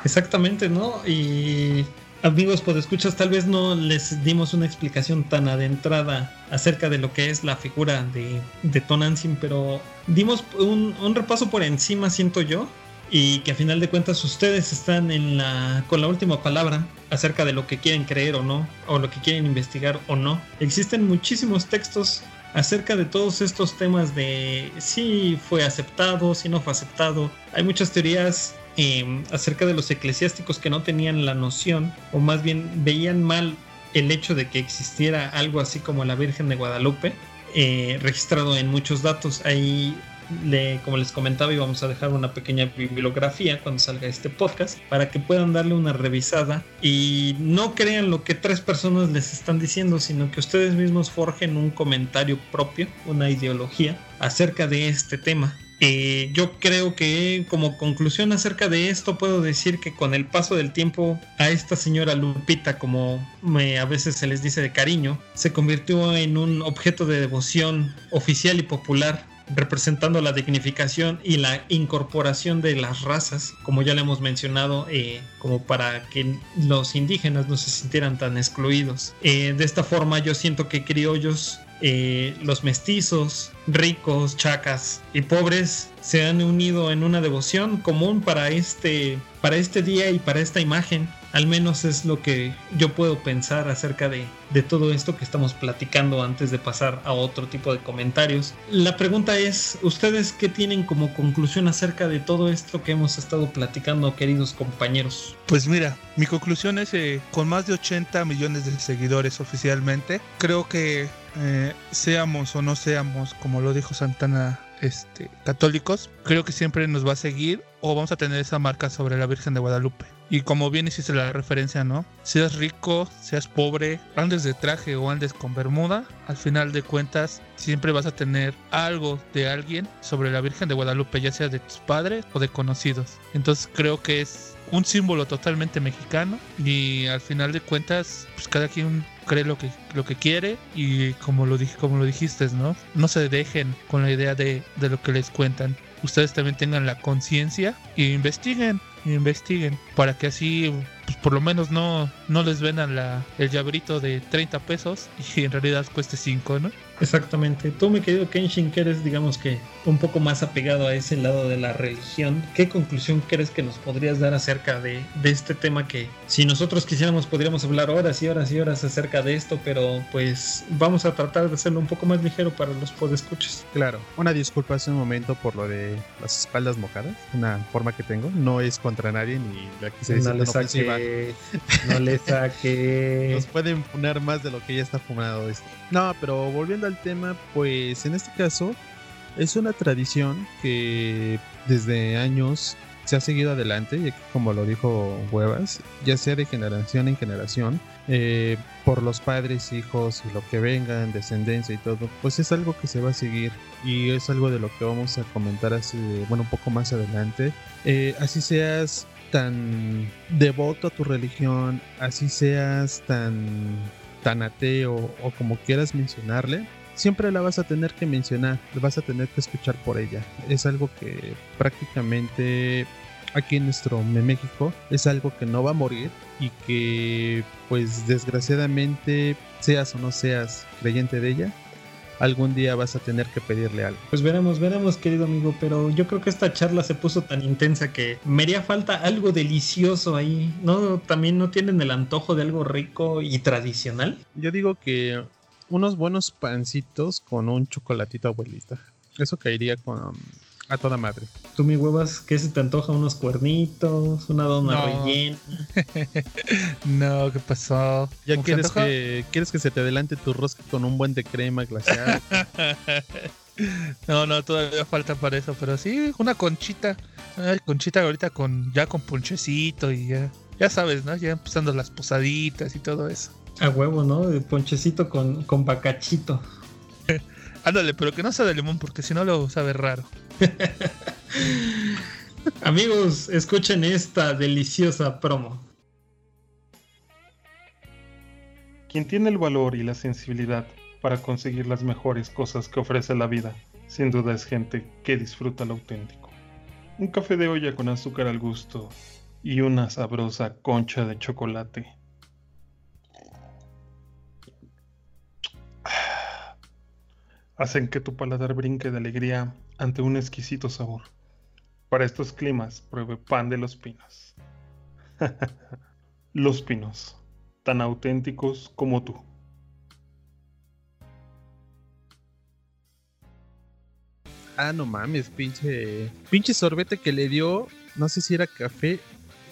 Exactamente, ¿no? Y amigos por escuchas, tal vez no les dimos una explicación tan adentrada acerca de lo que es la figura de, de Tonantzin, pero dimos un, repaso por encima, siento yo, y que a final de cuentas ustedes están en la, con la última palabra acerca de lo que quieren creer o no, o lo que quieren investigar o no. Existen muchísimos textos acerca de todos estos temas de si fue aceptado, si no fue aceptado. Hay muchas teorías Em, acerca de los eclesiásticos que no tenían la noción o más bien veían mal el hecho de que existiera algo así como la Virgen de Guadalupe eh, registrado en muchos datos. Ahí, le, como les comentaba, íbamos a dejar una pequeña bibliografía cuando salga este podcast para que puedan darle una revisada y no crean lo que tres personas les están diciendo, sino que ustedes mismos forjen un comentario propio, una ideología acerca de este tema. Eh, yo creo que como conclusión acerca de esto puedo decir que con el paso del tiempo a esta señora Lupita, como me, a veces se les dice de cariño, se convirtió en un objeto de devoción oficial y popular representando la dignificación y la incorporación de las razas, como ya le hemos mencionado, eh, como para que los indígenas no se sintieran tan excluidos. Eh, de esta forma yo siento que criollos eh, los mestizos, ricos, chacas y pobres se han unido en una devoción común para este, para este día y para esta imagen. Al menos es lo que yo puedo pensar acerca de, de, todo esto que estamos platicando antes de pasar a otro tipo de comentarios. La pregunta es, ¿ustedes qué tienen como conclusión acerca de todo esto que hemos estado platicando, queridos compañeros? Pues mira, mi conclusión es que con más de 80 millones de seguidores oficialmente, creo que eh, seamos o no seamos, como lo dijo Santana este, católicos, creo que siempre nos va a seguir o vamos a tener esa marca sobre la Virgen de Guadalupe. Y como bien hiciste la referencia, ¿no? Seas rico, seas pobre, andes de traje o andes con bermuda, al final de cuentas siempre vas a tener algo de alguien sobre la Virgen de Guadalupe, ya sea de tus padres o de conocidos. Entonces creo que es un símbolo totalmente mexicano y al final de cuentas, pues cada quien cree lo que, lo que quiere y como lo, dije, como lo dijiste, ¿no? No se dejen con la idea de, de lo que les cuentan. Ustedes también tengan la conciencia e investiguen, investiguen, para que así pues por lo menos no, no les vendan la, el llaverito de 30 pesos y en realidad cueste 5, ¿no? Exactamente. Tú, mi querido Kenshin, que eres, digamos que, un poco más apegado a ese lado de la religión, ¿qué conclusión crees que nos podrías dar acerca de, de este tema que, si nosotros quisiéramos, podríamos hablar horas y horas y horas acerca de esto, pero pues vamos a tratar de hacerlo un poco más ligero para los podescuchas? Claro. Una disculpa hace un momento por lo de las espaldas mojadas, una forma que tengo. No es contra nadie ni la que se dice no le saque, no le saque. Nos pueden funar más de lo que ya está fumado esto. No, pero volviendo al tema, pues en este caso es una tradición que desde años se ha seguido adelante, y como lo dijo Huevas, ya sea de generación en generación, eh, por los padres, hijos y lo que vengan, descendencia y todo, pues es algo que se va a seguir y es algo de lo que vamos a comentar así, bueno, un poco más adelante. Eh, así seas tan devoto a tu religión, así seas tan tan ateo o como quieras mencionarle, siempre la vas a tener que mencionar, vas a tener que escuchar por ella. Es algo que prácticamente aquí en nuestro México es algo que no va a morir y que pues desgraciadamente seas o no seas creyente de ella, algún día vas a tener que pedirle algo. Pues veremos, veremos, querido amigo, pero yo creo que esta charla se puso tan intensa que me haría falta algo delicioso ahí. ¿No? ¿También no tienen el antojo de algo rico y tradicional? Yo digo que unos buenos pancitos con un chocolatito abuelita. Eso caería con a toda madre. Tú, mi huevas, ¿qué se te antoja? ¿Unos cuernitos? ¿Una dona No. rellena? no, ¿qué pasó? ¿Ya ¿Cómo se quieres que, quieres que se te adelante tu rosca con un buen de crema glaseada? no, no, todavía falta para eso, pero sí, una conchita. Ay, conchita ahorita con ya con ponchecito y ya. Ya sabes, ¿no? Ya empezando las posaditas y todo eso. A huevo, ¿no? Ponchecito con, con bacachito. Ándale, pero que no sea de limón porque si no lo sabe raro. Amigos, escuchen esta deliciosa promo. Quien tiene el valor y la sensibilidad para conseguir las mejores cosas que ofrece la vida, sin duda es gente que disfruta lo auténtico. Un café de olla con azúcar al gusto y una sabrosa concha de chocolate. Hacen que tu paladar brinque de alegría ante un exquisito sabor. Para estos climas, pruebe pan de los pinos. los pinos, tan auténticos como tú. ah, no mames, pinche. Pinche sorbete que le dio. No sé si era café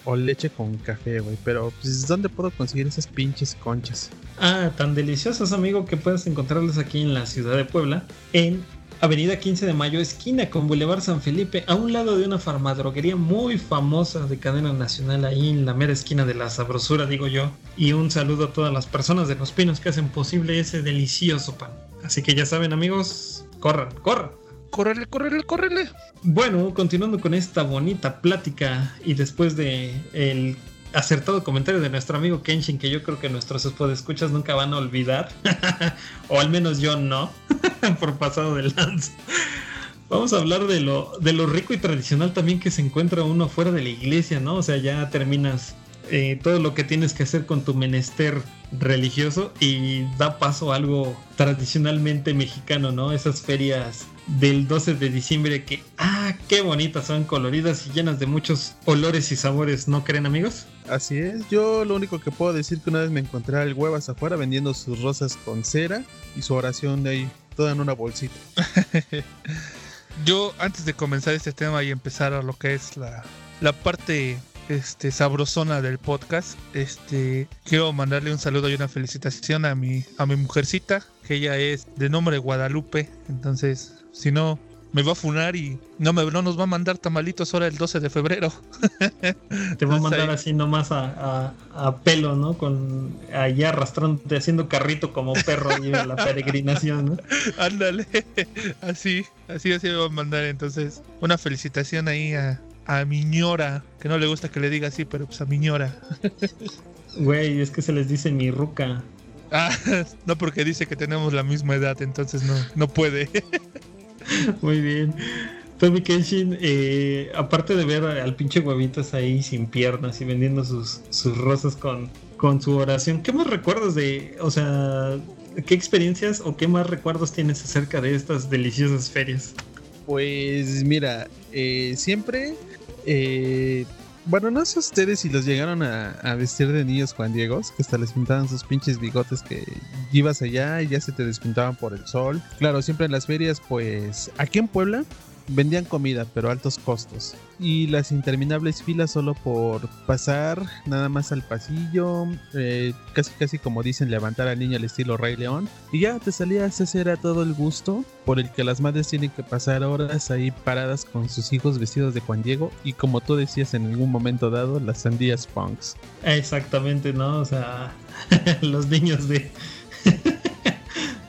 o leche con café, güey. Pero, pues, ¿dónde puedo conseguir esas pinches conchas? Ah, tan deliciosos, amigo, que puedes encontrarlos aquí en la ciudad de Puebla, en Avenida 15 de Mayo, esquina con Boulevard San Felipe, a un lado de una farmadroguería muy famosa de cadena nacional, ahí en la mera esquina de la sabrosura, digo yo. Y un saludo a todas las personas de Los Pinos que hacen posible ese delicioso pan. Así que ya saben, amigos, corran, corran. Córrele, córrele, córrele. Bueno, continuando con esta bonita plática y después de el acertado comentario de nuestro amigo Kenshin, que yo creo que nuestros escuchas nunca van a olvidar, o al menos yo no, por pasado de lanza. Vamos a hablar de lo, de lo rico y tradicional también que se encuentra uno fuera de la iglesia, ¿no? O sea, ya terminas eh, todo lo que tienes que hacer con tu menester religioso y da paso a algo tradicionalmente mexicano, ¿no? Esas ferias del 12 de diciembre que, ah, qué bonitas son, coloridas y llenas de muchos olores y sabores, ¿no creen amigos? Así es, yo lo único que puedo decir que una vez me encontré al huevas afuera vendiendo sus rosas con cera y su oración de ahí, toda en una bolsita. yo antes de comenzar este tema y empezar a lo que es la, la parte este, sabrosona del podcast. Este, quiero mandarle un saludo y una felicitación a mi, a mi mujercita, que ella es de nombre Guadalupe. Entonces, si no, me va a funar y no, me, no nos va a mandar tamalitos ahora el 12 de febrero. Te va a mandar así nomás a, a, pelo, ¿no? Con allá arrastrándote, haciendo carrito como perro y la peregrinación, ¿no? Ándale, así, así, así va a mandar. Entonces, una felicitación ahí a, a Miñora, que no le gusta que le diga así, pero pues a Miñora. Güey, es que se les dice mi ruca. Ah, no porque dice que tenemos la misma edad, entonces no, no puede. Muy bien. Tommy Kenshin, eh, aparte de ver al pinche huevitas ahí sin piernas y vendiendo sus, sus rosas con, con su oración, ¿qué más recuerdas de, o sea, qué experiencias o qué más recuerdos tienes acerca de estas deliciosas ferias? Pues mira, eh, siempre eh, bueno, no sé ustedes si los llegaron a, vestir de niños Juan Diegos, que hasta les pintaban sus pinches bigotes que ibas allá y ya se te despintaban por el sol. Claro, siempre en las ferias, pues aquí en Puebla vendían comida, pero altos costos. Y las interminables filas solo por pasar nada más al pasillo, eh, casi casi como dicen, levantar al niño al estilo Rey León. Y ya te salías, ese era todo el gusto por el que las madres tienen que pasar horas ahí paradas con sus hijos vestidos de Juan Diego. Y como tú decías en algún momento dado, las sandías punks. Exactamente, ¿no? O sea, los niños de...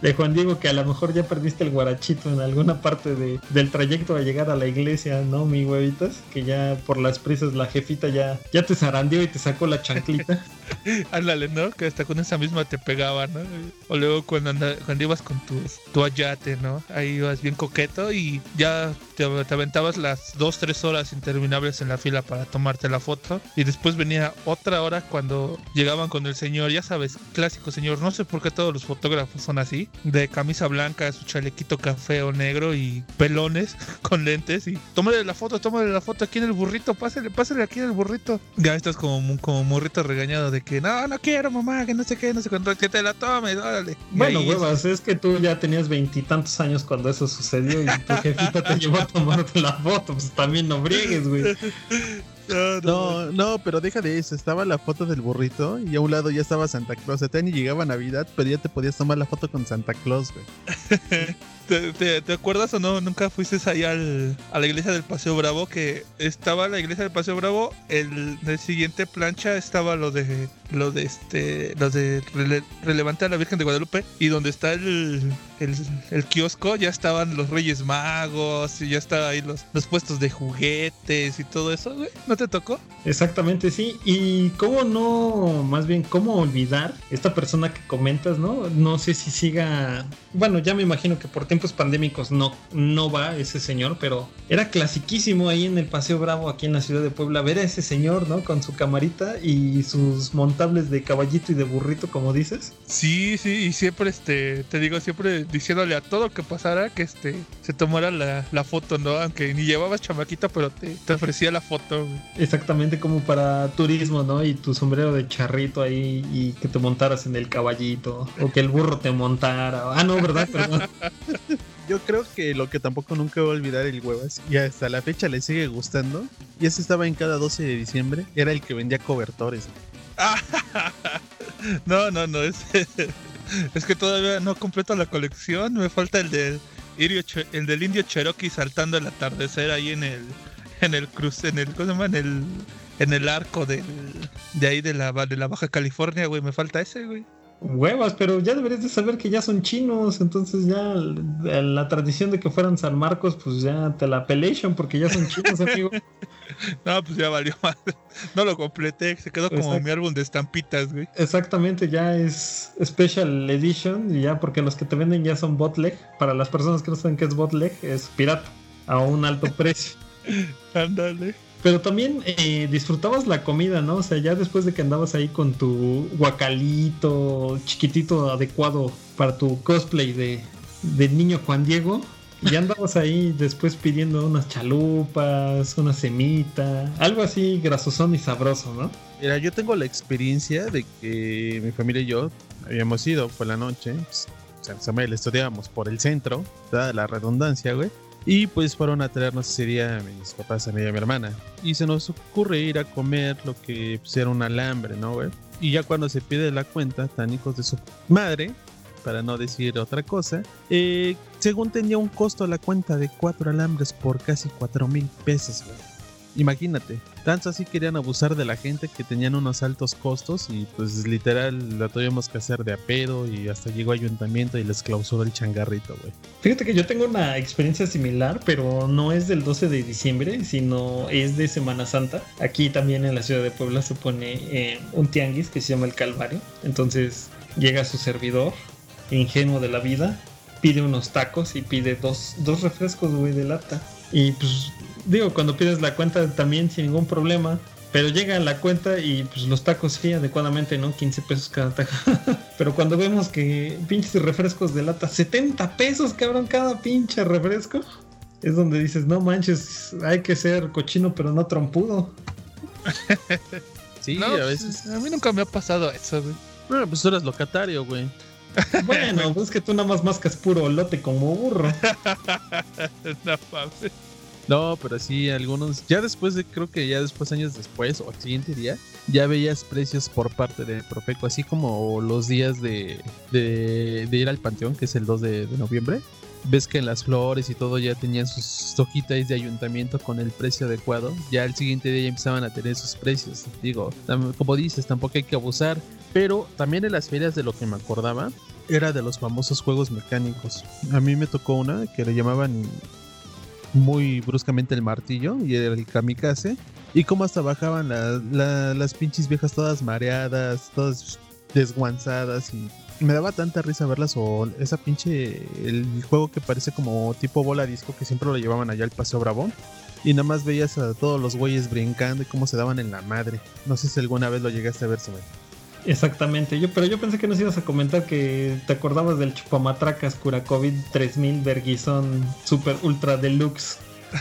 de Juan Diego que a lo mejor ya perdiste el guarachito en alguna parte de, del trayecto a llegar a la iglesia, ¿no, mi huevitas? Que ya por las prisas la jefita ya, ya te zarandeó y te sacó la chanclita. Ándale, ¿no? Que hasta con esa misma te pegaba, ¿no? O luego cuando, cuando ibas con tu, tu ayate, ¿no? Ahí ibas bien coqueto y ya te, aventabas las dos, tres horas interminables en la fila para tomarte la foto. Y después venía otra hora cuando llegaban con el señor, ya sabes, clásico señor, no sé por qué todos los fotógrafos son así, de camisa blanca, su chalequito café o negro y pelones con lentes y tómale la foto, tómale la foto aquí en el burrito, pásale, pásale aquí en el burrito. Ya estás como, como morrito regañado de que no, no quiero mamá, que no sé qué, no sé cuánto, que te la tomes, órale. Bueno, huevas, es... que tú ya tenías veintitantos años cuando eso sucedió y tu jefita te llevó a tomarte la foto, pues también no briegues, güey. No, no, pero deja de eso. Estaba la foto del burrito y a un lado ya estaba Santa Claus. O sea, ni llegaba Navidad, pero ya te podías tomar la foto con Santa Claus, güey. ¿Te, acuerdas o no? Nunca fuiste ahí al, a la iglesia del Paseo Bravo, que estaba la iglesia del Paseo Bravo, el, el siguiente plancha estaba lo de lo de este lo de relevante a la Virgen de Guadalupe y donde está el, el, kiosco ya estaban los Reyes Magos y ya estaban ahí los, los puestos de juguetes y todo eso, güey. ¿No te tocó? Exactamente, sí. Y cómo no, más bien, cómo olvidar esta persona que comentas, ¿no? No sé si siga, bueno, ya me imagino que por tiempos pandémicos no, no va ese señor, pero era clasiquísimo ahí en el Paseo Bravo, aquí en la ciudad de Puebla, ver a ese señor, ¿no? Con su camarita y sus de caballito y de burrito, como dices. Sí, sí, y siempre, este, te digo, siempre diciéndole a todo que pasara que este, se tomara la, foto, ¿no? Aunque ni llevabas chamaquita, pero te, te ofrecía la foto. Exactamente como para turismo, ¿no? Y tu sombrero de charrito ahí y que te montaras en el caballito o que el burro te montara. Ah, no, ¿verdad? Perdón. Yo creo que lo que tampoco nunca voy a olvidar el huevas y hasta la fecha le sigue gustando, y ese estaba en cada 12 de diciembre, era el que vendía cobertores. no, no, no, es, es que todavía no completo la colección, me falta el del, el del indio Cherokee saltando el atardecer ahí en el en el cruce, en el, ¿cómo se llama? En el, en el arco del, de ahí de la, de la Baja California, güey, me falta ese, güey. Huevas, pero ya deberías de saber que ya son chinos, entonces ya la tradición de que fueran San Marcos, pues ya te la pelation porque ya son chinos, amigo. no, pues ya valió más. No lo completé, se quedó como mi álbum de estampitas, güey. Exactamente, ya es Special Edition, y ya porque los que te venden ya son botleg. Para las personas que no saben qué es botleg, es pirata, a un alto precio. Ándale. pero también eh, disfrutabas la comida, ¿no? O sea, ya después de que andabas ahí con tu guacalito chiquitito adecuado para tu cosplay de, de niño Juan Diego, ya andabas ahí después pidiendo unas chalupas, una semita, algo así grasosón y sabroso, ¿no? Mira, yo tengo la experiencia de que mi familia y yo habíamos ido por la noche, pues, San Samuel, estudiábamos por el centro, la redundancia, güey. Y pues fueron a traernos ese día mis papás, a mí y a mi hermana. Y se nos ocurre ir a comer lo que pues, era un alambre, ¿no, güey? Y ya cuando se pide la cuenta, tan hijos de su madre, para no decir otra cosa, eh, según tenía un costo la cuenta de cuatro alambres por casi cuatro mil pesos, güey. Imagínate, tanto así querían abusar de la gente que tenían unos altos costos y pues literal la tuvimos que hacer de apedo y hasta llegó ayuntamiento y les clausuró el changarrito, güey. Fíjate que yo tengo una experiencia similar, pero no es del 12 de diciembre, sino es de Semana Santa. Aquí también en la ciudad de Puebla se pone eh, un tianguis que se llama el Calvario. Entonces llega su servidor, ingenuo de la vida, pide unos tacos y pide dos, dos refrescos, güey, de lata. Y pues digo, cuando pides la cuenta también sin ningún problema. Pero llega la cuenta y pues los tacos sí adecuadamente, ¿no? 15 pesos cada taco. pero cuando vemos que pinches refrescos de lata, 70 pesos, cabrón, cada pinche refresco. Es donde dices, no manches, hay que ser cochino pero no trompudo. Sí, No, a pues, veces. a mí nunca me ha pasado eso, güey. Bueno, pues tú eres locatario, güey. Bueno, pues que tú nada más mascas puro lote como burro. No mames. No, pero sí, algunos. Ya después de, creo que ya después, años después, o el siguiente día, ya veías precios por parte de Profeco, así como los días de, de, de ir al panteón, que es el 2 de, de noviembre. Ves que en las flores y todo ya tenían sus hojitas de ayuntamiento con el precio adecuado. Ya el siguiente día ya empezaban a tener sus precios. Digo, como dices, tampoco hay que abusar. Pero también en las ferias de lo que me acordaba era de los famosos juegos mecánicos. A mí me tocó una que le llamaban muy bruscamente el martillo y el kamikaze. Y cómo hasta bajaban la- la- las pinches viejas todas mareadas, todas desguanzadas. Y me daba tanta risa verlas. O esa pinche. El juego que parece como tipo bola disco que siempre lo llevaban allá al Paseo Bravo. Y nada más veías a todos los güeyes brincando y cómo se daban en la madre. No sé si alguna vez lo llegaste a ver, Samuel. Exactamente, yo, pero yo pensé que nos ibas a comentar que te acordabas del chupamatracas Curacovid 3000 Verguizón Super Ultra Deluxe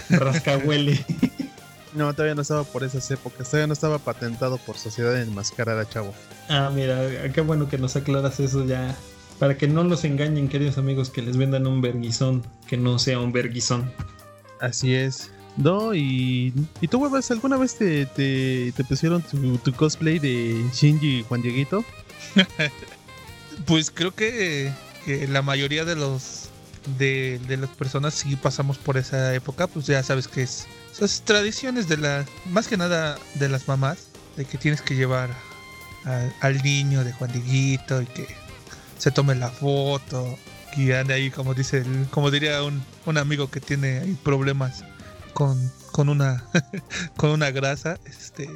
Rascahuele. No, todavía no estaba por esas épocas. Todavía no estaba patentado por Sociedad Enmascarada, chavo. ah, mira, qué bueno que nos aclaras eso ya. Para que no los engañen, queridos amigos, que les vendan un verguizón que no sea un verguizón. Así es. No, y, y tú, huevas, ¿alguna vez te, te, te pusieron tu, cosplay de Shinji y Juan Dieguito? Pues creo que, que la mayoría de los de, de las personas sí pasamos por esa época, pues ya sabes que es esas tradiciones de la más que nada de las mamás de que tienes que llevar al, niño de Juan Dieguito y que se tome la foto y ande ahí como dice como diría un, un amigo que tiene ahí problemas con, con una con una grasa este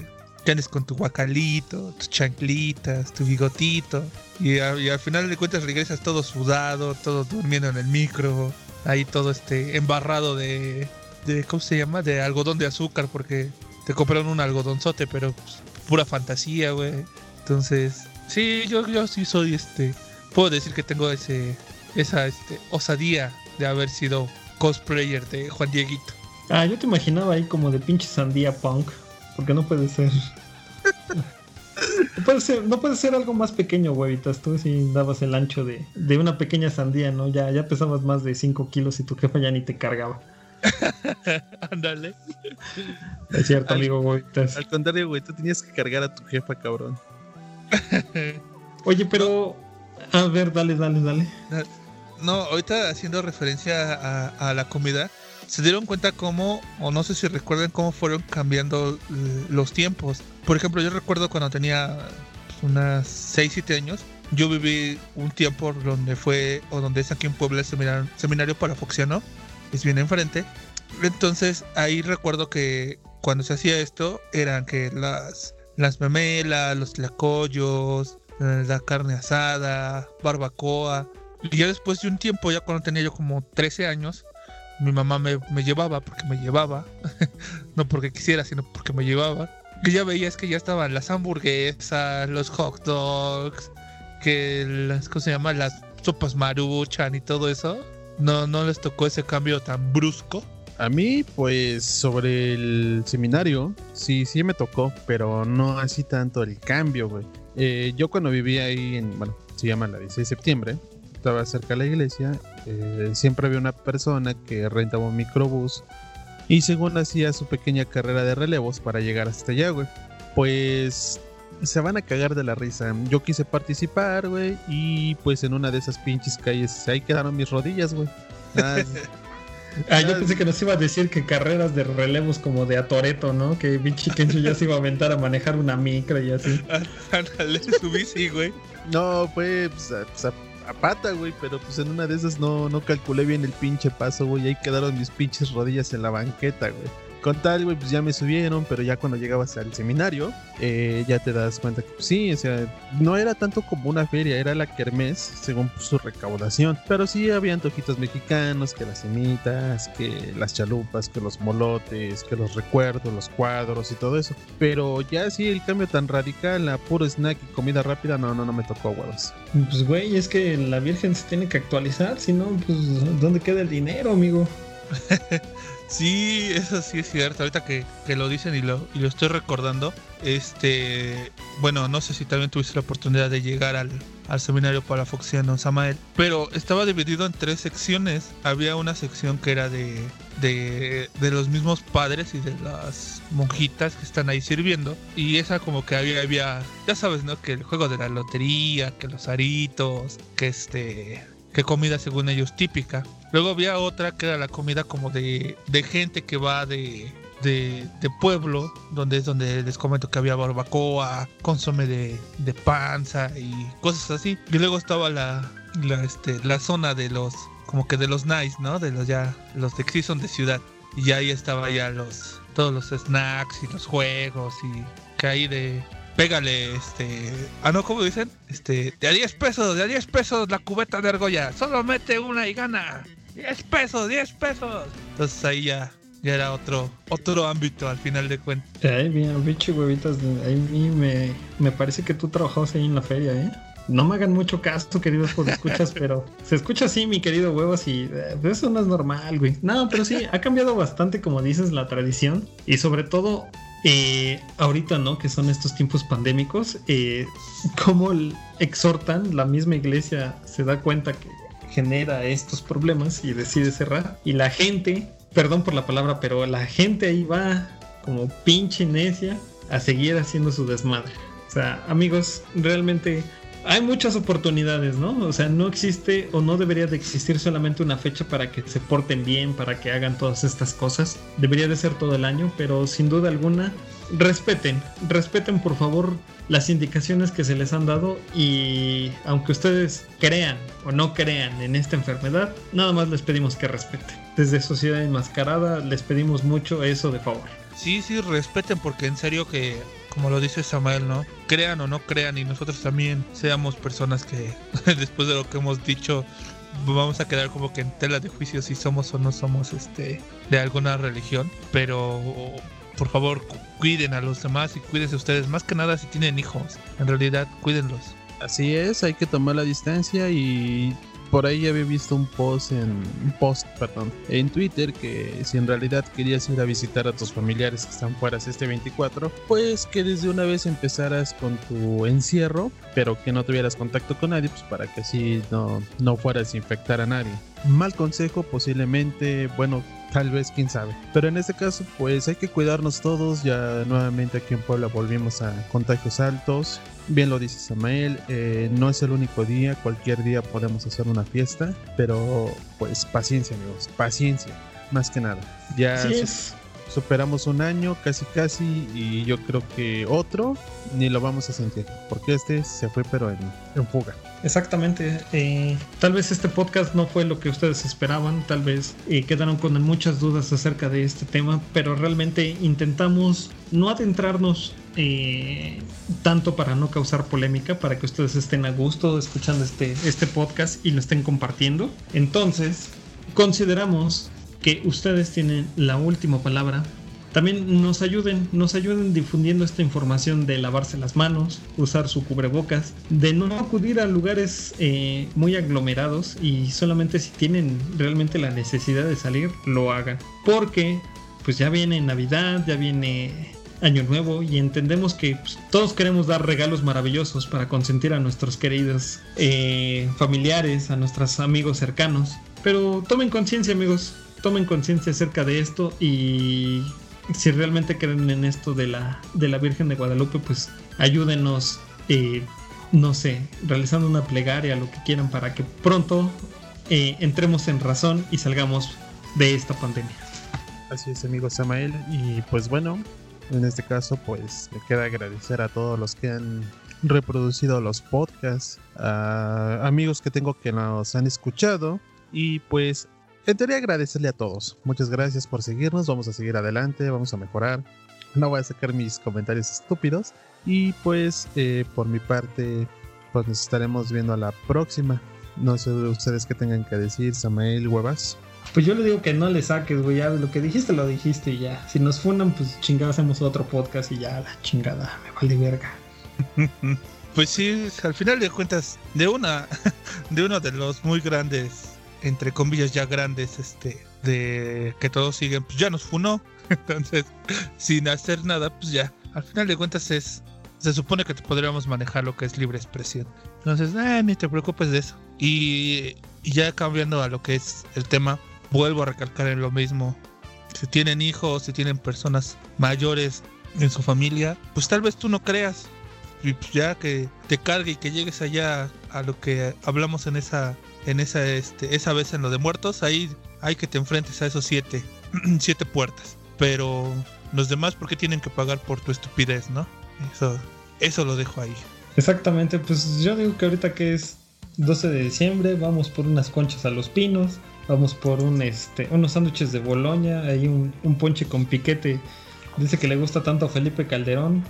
con tu guacalito, tus chanclitas, tu bigotito. Y al final de cuentas regresas todo sudado, todo durmiendo en el micro. Ahí todo este embarrado de, de ¿cómo se llama? De algodón de azúcar porque te compraron un algodonzote, pero pues, pura fantasía, güey. Entonces, sí, yo, yo sí soy este, puedo decir que tengo ese, esa este, osadía de haber sido cosplayer de Juan Dieguito. Ah, yo te imaginaba ahí como de pinche sandía punk. Porque no puede ser. No puede ser, no puede ser algo más pequeño, huevitas. Tú sí dabas el ancho de, de una pequeña sandía, ¿no? Ya, ya pesabas más de 5 kilos y tu jefa ya ni te cargaba. Ándale. Es cierto, Al- amigo, huevitas. Al contrario, güey, tú tenías que cargar a tu jefa, cabrón. Oye, pero. A ver, dale, dale, dale. No, ahorita haciendo referencia a, a la comida, se dieron cuenta cómo, o no sé si recuerdan cómo fueron cambiando eh, los tiempos. Por ejemplo, yo recuerdo cuando tenía pues, unas 6, 7 años, yo viví un tiempo donde fue, o donde es aquí en Puebla el seminario, seminario para Foxiano, es bien enfrente. Entonces ahí recuerdo que cuando se hacía esto, eran que las, las memelas, los tlacoyos, eh, la carne asada, barbacoa. Y ya después de un tiempo, ya cuando tenía yo como 13 años, mi mamá me, me llevaba porque me llevaba, no porque quisiera, sino porque me llevaba. Que ya veías que ya estaban las hamburguesas, los hot dogs, que las, ¿cómo se llama? Las sopas maruchan y todo eso. No, no les tocó ese cambio tan brusco. A mí, pues, sobre el seminario, sí, sí me tocó, pero no así tanto el cambio, güey. Eh, yo cuando vivía ahí en, bueno, se llama la 16 de septiembre, estaba cerca de la iglesia, eh, siempre había una persona que rentaba un microbús y según hacía su pequeña carrera de relevos para llegar hasta allá, güey. Pues se van a cagar de la risa. Yo quise participar, güey, y pues en una de esas pinches calles ahí quedaron mis rodillas, güey. Ah, Ah, yo pensé que nos iba a decir que carreras de relevos como de Atoreto, ¿no? Que pinche Kencho ya se iba a aventar a manejar una micro y así. Ándale, su bici, güey. no, fue pues, a, pues, a- pata, güey, pero pues en una de esas no, no calculé bien el pinche paso, güey. Ahí quedaron mis pinches rodillas en la banqueta, güey. Con tal, güey, pues ya me subieron, pero ya cuando llegabas al seminario, eh, ya te das cuenta que pues, sí, o sea, no era tanto como una feria, era la kermés, según su recaudación. Pero sí había antojitos mexicanos, que las semitas, que las chalupas, que los molotes, que los recuerdos, los cuadros y todo eso. Pero ya sí, el cambio tan radical, a puro snack y comida rápida, no, no, no me tocó huevos. Pues güey, es que la Virgen se tiene que actualizar, si no, pues ¿dónde queda el dinero, amigo? Sí, eso sí es cierto. Ahorita que, que lo dicen y lo, y lo estoy recordando, este, bueno, no sé si también tuviste la oportunidad de llegar al, al seminario palafoxiano Samael, pero estaba dividido en tres secciones. Había una sección que era de, de, de los mismos padres y de las monjitas que están ahí sirviendo, y esa como que había, había, ya sabes, ¿no? Que el juego de la lotería, que los aritos, que este que comida según ellos típica. Luego había otra que era la comida como de, de gente que va de, de, pueblo, donde es donde les comento que había barbacoa, consome de, de panza y cosas así. Y luego estaba la, la, este, la zona de los, como que de los nice, ¿no? De los ya, los de que sí son de ciudad. Y ahí estaba ya los, todos los snacks y los juegos y que ahí de, pégale, este. Ah, no, ¿cómo dicen? Este, de a 10 pesos, de a 10 pesos la cubeta de argolla. Solo mete una y gana. 10 pesos, 10 pesos. Entonces ahí ya, ya era otro, otro ámbito al final de cuentas. Ay, bien, pinche huevitas, a mí me, me parece que tú trabajabas ahí en la feria, ¿eh? No me hagan mucho caso, queridos escuchas, pero se escucha así, mi querido huevos, y eh, eso no es normal, güey. No, pero sí, ha cambiado bastante, como dices, la tradición. Y sobre todo, eh, ahorita, ¿no? Que son estos tiempos pandémicos, eh, cómo exhortan, la misma iglesia se da cuenta que genera estos problemas y decide cerrar. Y la gente, perdón por la palabra, pero la gente ahí va como pinche necia a seguir haciendo su desmadre. O sea, amigos, realmente hay muchas oportunidades, ¿no? O sea, no existe o no debería de existir solamente una fecha para que se porten bien, para que hagan todas estas cosas. Debería de ser todo el año, pero sin duda alguna, respeten, respeten por favor las indicaciones que se les han dado y aunque ustedes crean o no crean en esta enfermedad, nada más les pedimos que respeten. Desde Sociedad Enmascarada les pedimos mucho eso de favor. Sí, sí, respeten porque en serio que, como lo dice Samuel, ¿no? Crean o no crean y nosotros también seamos personas que después de lo que hemos dicho vamos a quedar como que en tela de juicio si somos o no somos este de alguna religión, pero por favor cu- cuiden a los demás y cuídense ustedes, más que nada si tienen hijos, en realidad cuídenlos. Así es, hay que tomar la distancia y por ahí había visto un post en post, perdón, en Twitter que si en realidad querías ir a visitar a tus familiares que están fuera este 24, pues que desde una vez empezaras con tu encierro, pero que no tuvieras contacto con nadie, pues para que así no, no fueras a infectar a nadie. Mal consejo, posiblemente, bueno, tal vez, quién sabe. Pero en este caso, pues hay que cuidarnos todos. Ya nuevamente aquí en Puebla volvimos a contagios altos. Bien lo dice Samael, eh, no es el único día, cualquier día podemos hacer una fiesta, pero pues paciencia amigos, paciencia, más que nada. Ya Así su- es. superamos un año casi casi y yo creo que otro ni lo vamos a sentir, porque este se fue pero en, en fuga. Exactamente. eh, tal vez este podcast no fue lo que ustedes esperaban, tal vez eh, quedaron con muchas dudas acerca de este tema, pero realmente intentamos no adentrarnos eh, tanto para no causar polémica, para que ustedes estén a gusto escuchando este, este podcast y lo estén compartiendo. Entonces, consideramos que ustedes tienen la última palabra. También nos ayuden, nos ayuden difundiendo esta información de lavarse las manos, usar su cubrebocas, de no acudir a lugares eh, muy aglomerados y solamente si tienen realmente la necesidad de salir, lo hagan. Porque pues ya viene Navidad, ya viene Año Nuevo y entendemos que pues, todos queremos dar regalos maravillosos para consentir a nuestros queridos eh, familiares, a nuestros amigos cercanos. Pero tomen conciencia amigos, tomen conciencia acerca de esto y si realmente creen en esto de la, de la Virgen de Guadalupe, pues ayúdenos, eh, no sé, realizando una plegaria, lo que quieran, para que pronto eh, entremos en razón y salgamos de esta pandemia. Así es, amigo Samael. Y pues bueno, en este caso, pues me queda agradecer a todos los que han reproducido los podcasts, a amigos que tengo que nos han escuchado y pues Entraría agradecerle a todos. Muchas gracias por seguirnos. Vamos a seguir adelante, vamos a mejorar. No voy a sacar mis comentarios estúpidos. Y pues, eh, por mi parte, pues nos estaremos viendo a la próxima. No sé ustedes qué tengan que decir, Samael Huevas. Pues yo le digo que no le saques, güey. Ya lo que dijiste, lo dijiste y ya. Si nos funan, pues chingada, hacemos otro podcast y ya, la chingada, me vale verga. pues sí, al final de cuentas, de una, de uno de los muy grandes entre comillas ya grandes, este, de que todos siguen, pues ya nos funó. Entonces, sin hacer nada, pues ya. Al final de cuentas es, se supone que podríamos manejar lo que es libre expresión. Entonces, eh, ni te preocupes de eso. Y, y, ya cambiando a lo que es el tema, vuelvo a recalcar en lo mismo. Si tienen hijos, si tienen personas mayores en su familia, pues tal vez tú no creas. Y pues ya que te cargue y que llegues allá a lo que hablamos en esa en esa, este, esa vez en lo de muertos, ahí hay que te enfrentes a esos siete, siete puertas. Pero los demás, ¿por qué tienen que pagar por tu estupidez, no? Eso, eso lo dejo ahí. Exactamente, pues yo digo que ahorita que es 12 de diciembre, vamos por unas conchas a los pinos, vamos por un este, unos sándwiches de Boloña, hay un, un ponche con piquete. Dice que le gusta tanto a Felipe Calderón.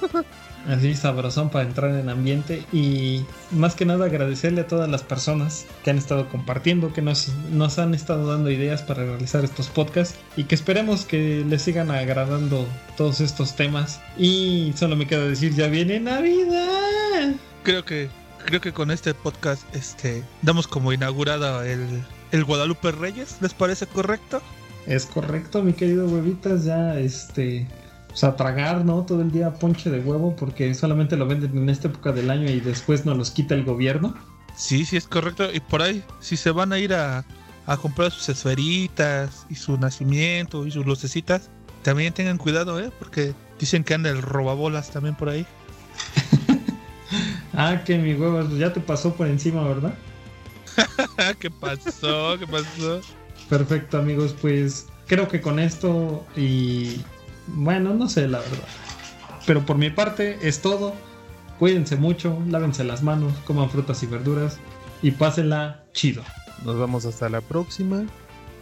así sabrosón para entrar en ambiente y más que nada agradecerle a todas las personas que han estado compartiendo, que nos, nos han estado dando ideas para realizar estos podcasts y que esperemos que les sigan agradando todos estos temas y solo me queda decir ya viene Navidad. Creo que creo que con este podcast este damos como inaugurada el, el Guadalupe Reyes, ¿les parece correcto? Es correcto, mi querido huevitas, ya este o sea, tragar, ¿no? Todo el día ponche de huevo porque solamente lo venden en esta época del año y después nos los quita el gobierno. Sí, sí, es correcto. Y por ahí, si se van a ir a, a comprar sus esferitas y su nacimiento y sus lucecitas, también tengan cuidado, ¿eh? Porque dicen que anda el robabolas también por ahí. ah, que mi huevo ya te pasó por encima, ¿verdad? ¿Qué pasó? ¿Qué pasó? Perfecto, amigos, pues creo que con esto y bueno, no sé la verdad. Pero por mi parte es todo. Cuídense mucho, lávense las manos, coman frutas y verduras y pásenla chido. Nos vemos hasta la próxima.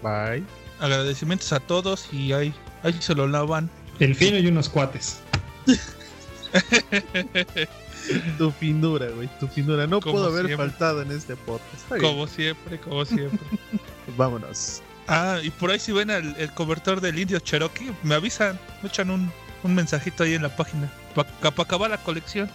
Bye. Agradecimientos a todos y ahí, ahí se lo lavan. El fino y unos cuates. tu finura, güey, tu finura. No puedo haber faltado en este podcast. Como siempre, como siempre. Vámonos. Ah, y por ahí si ven el, cobertor del indio Cherokee, me avisan, me echan un, un mensajito ahí en la página para acabar la colección.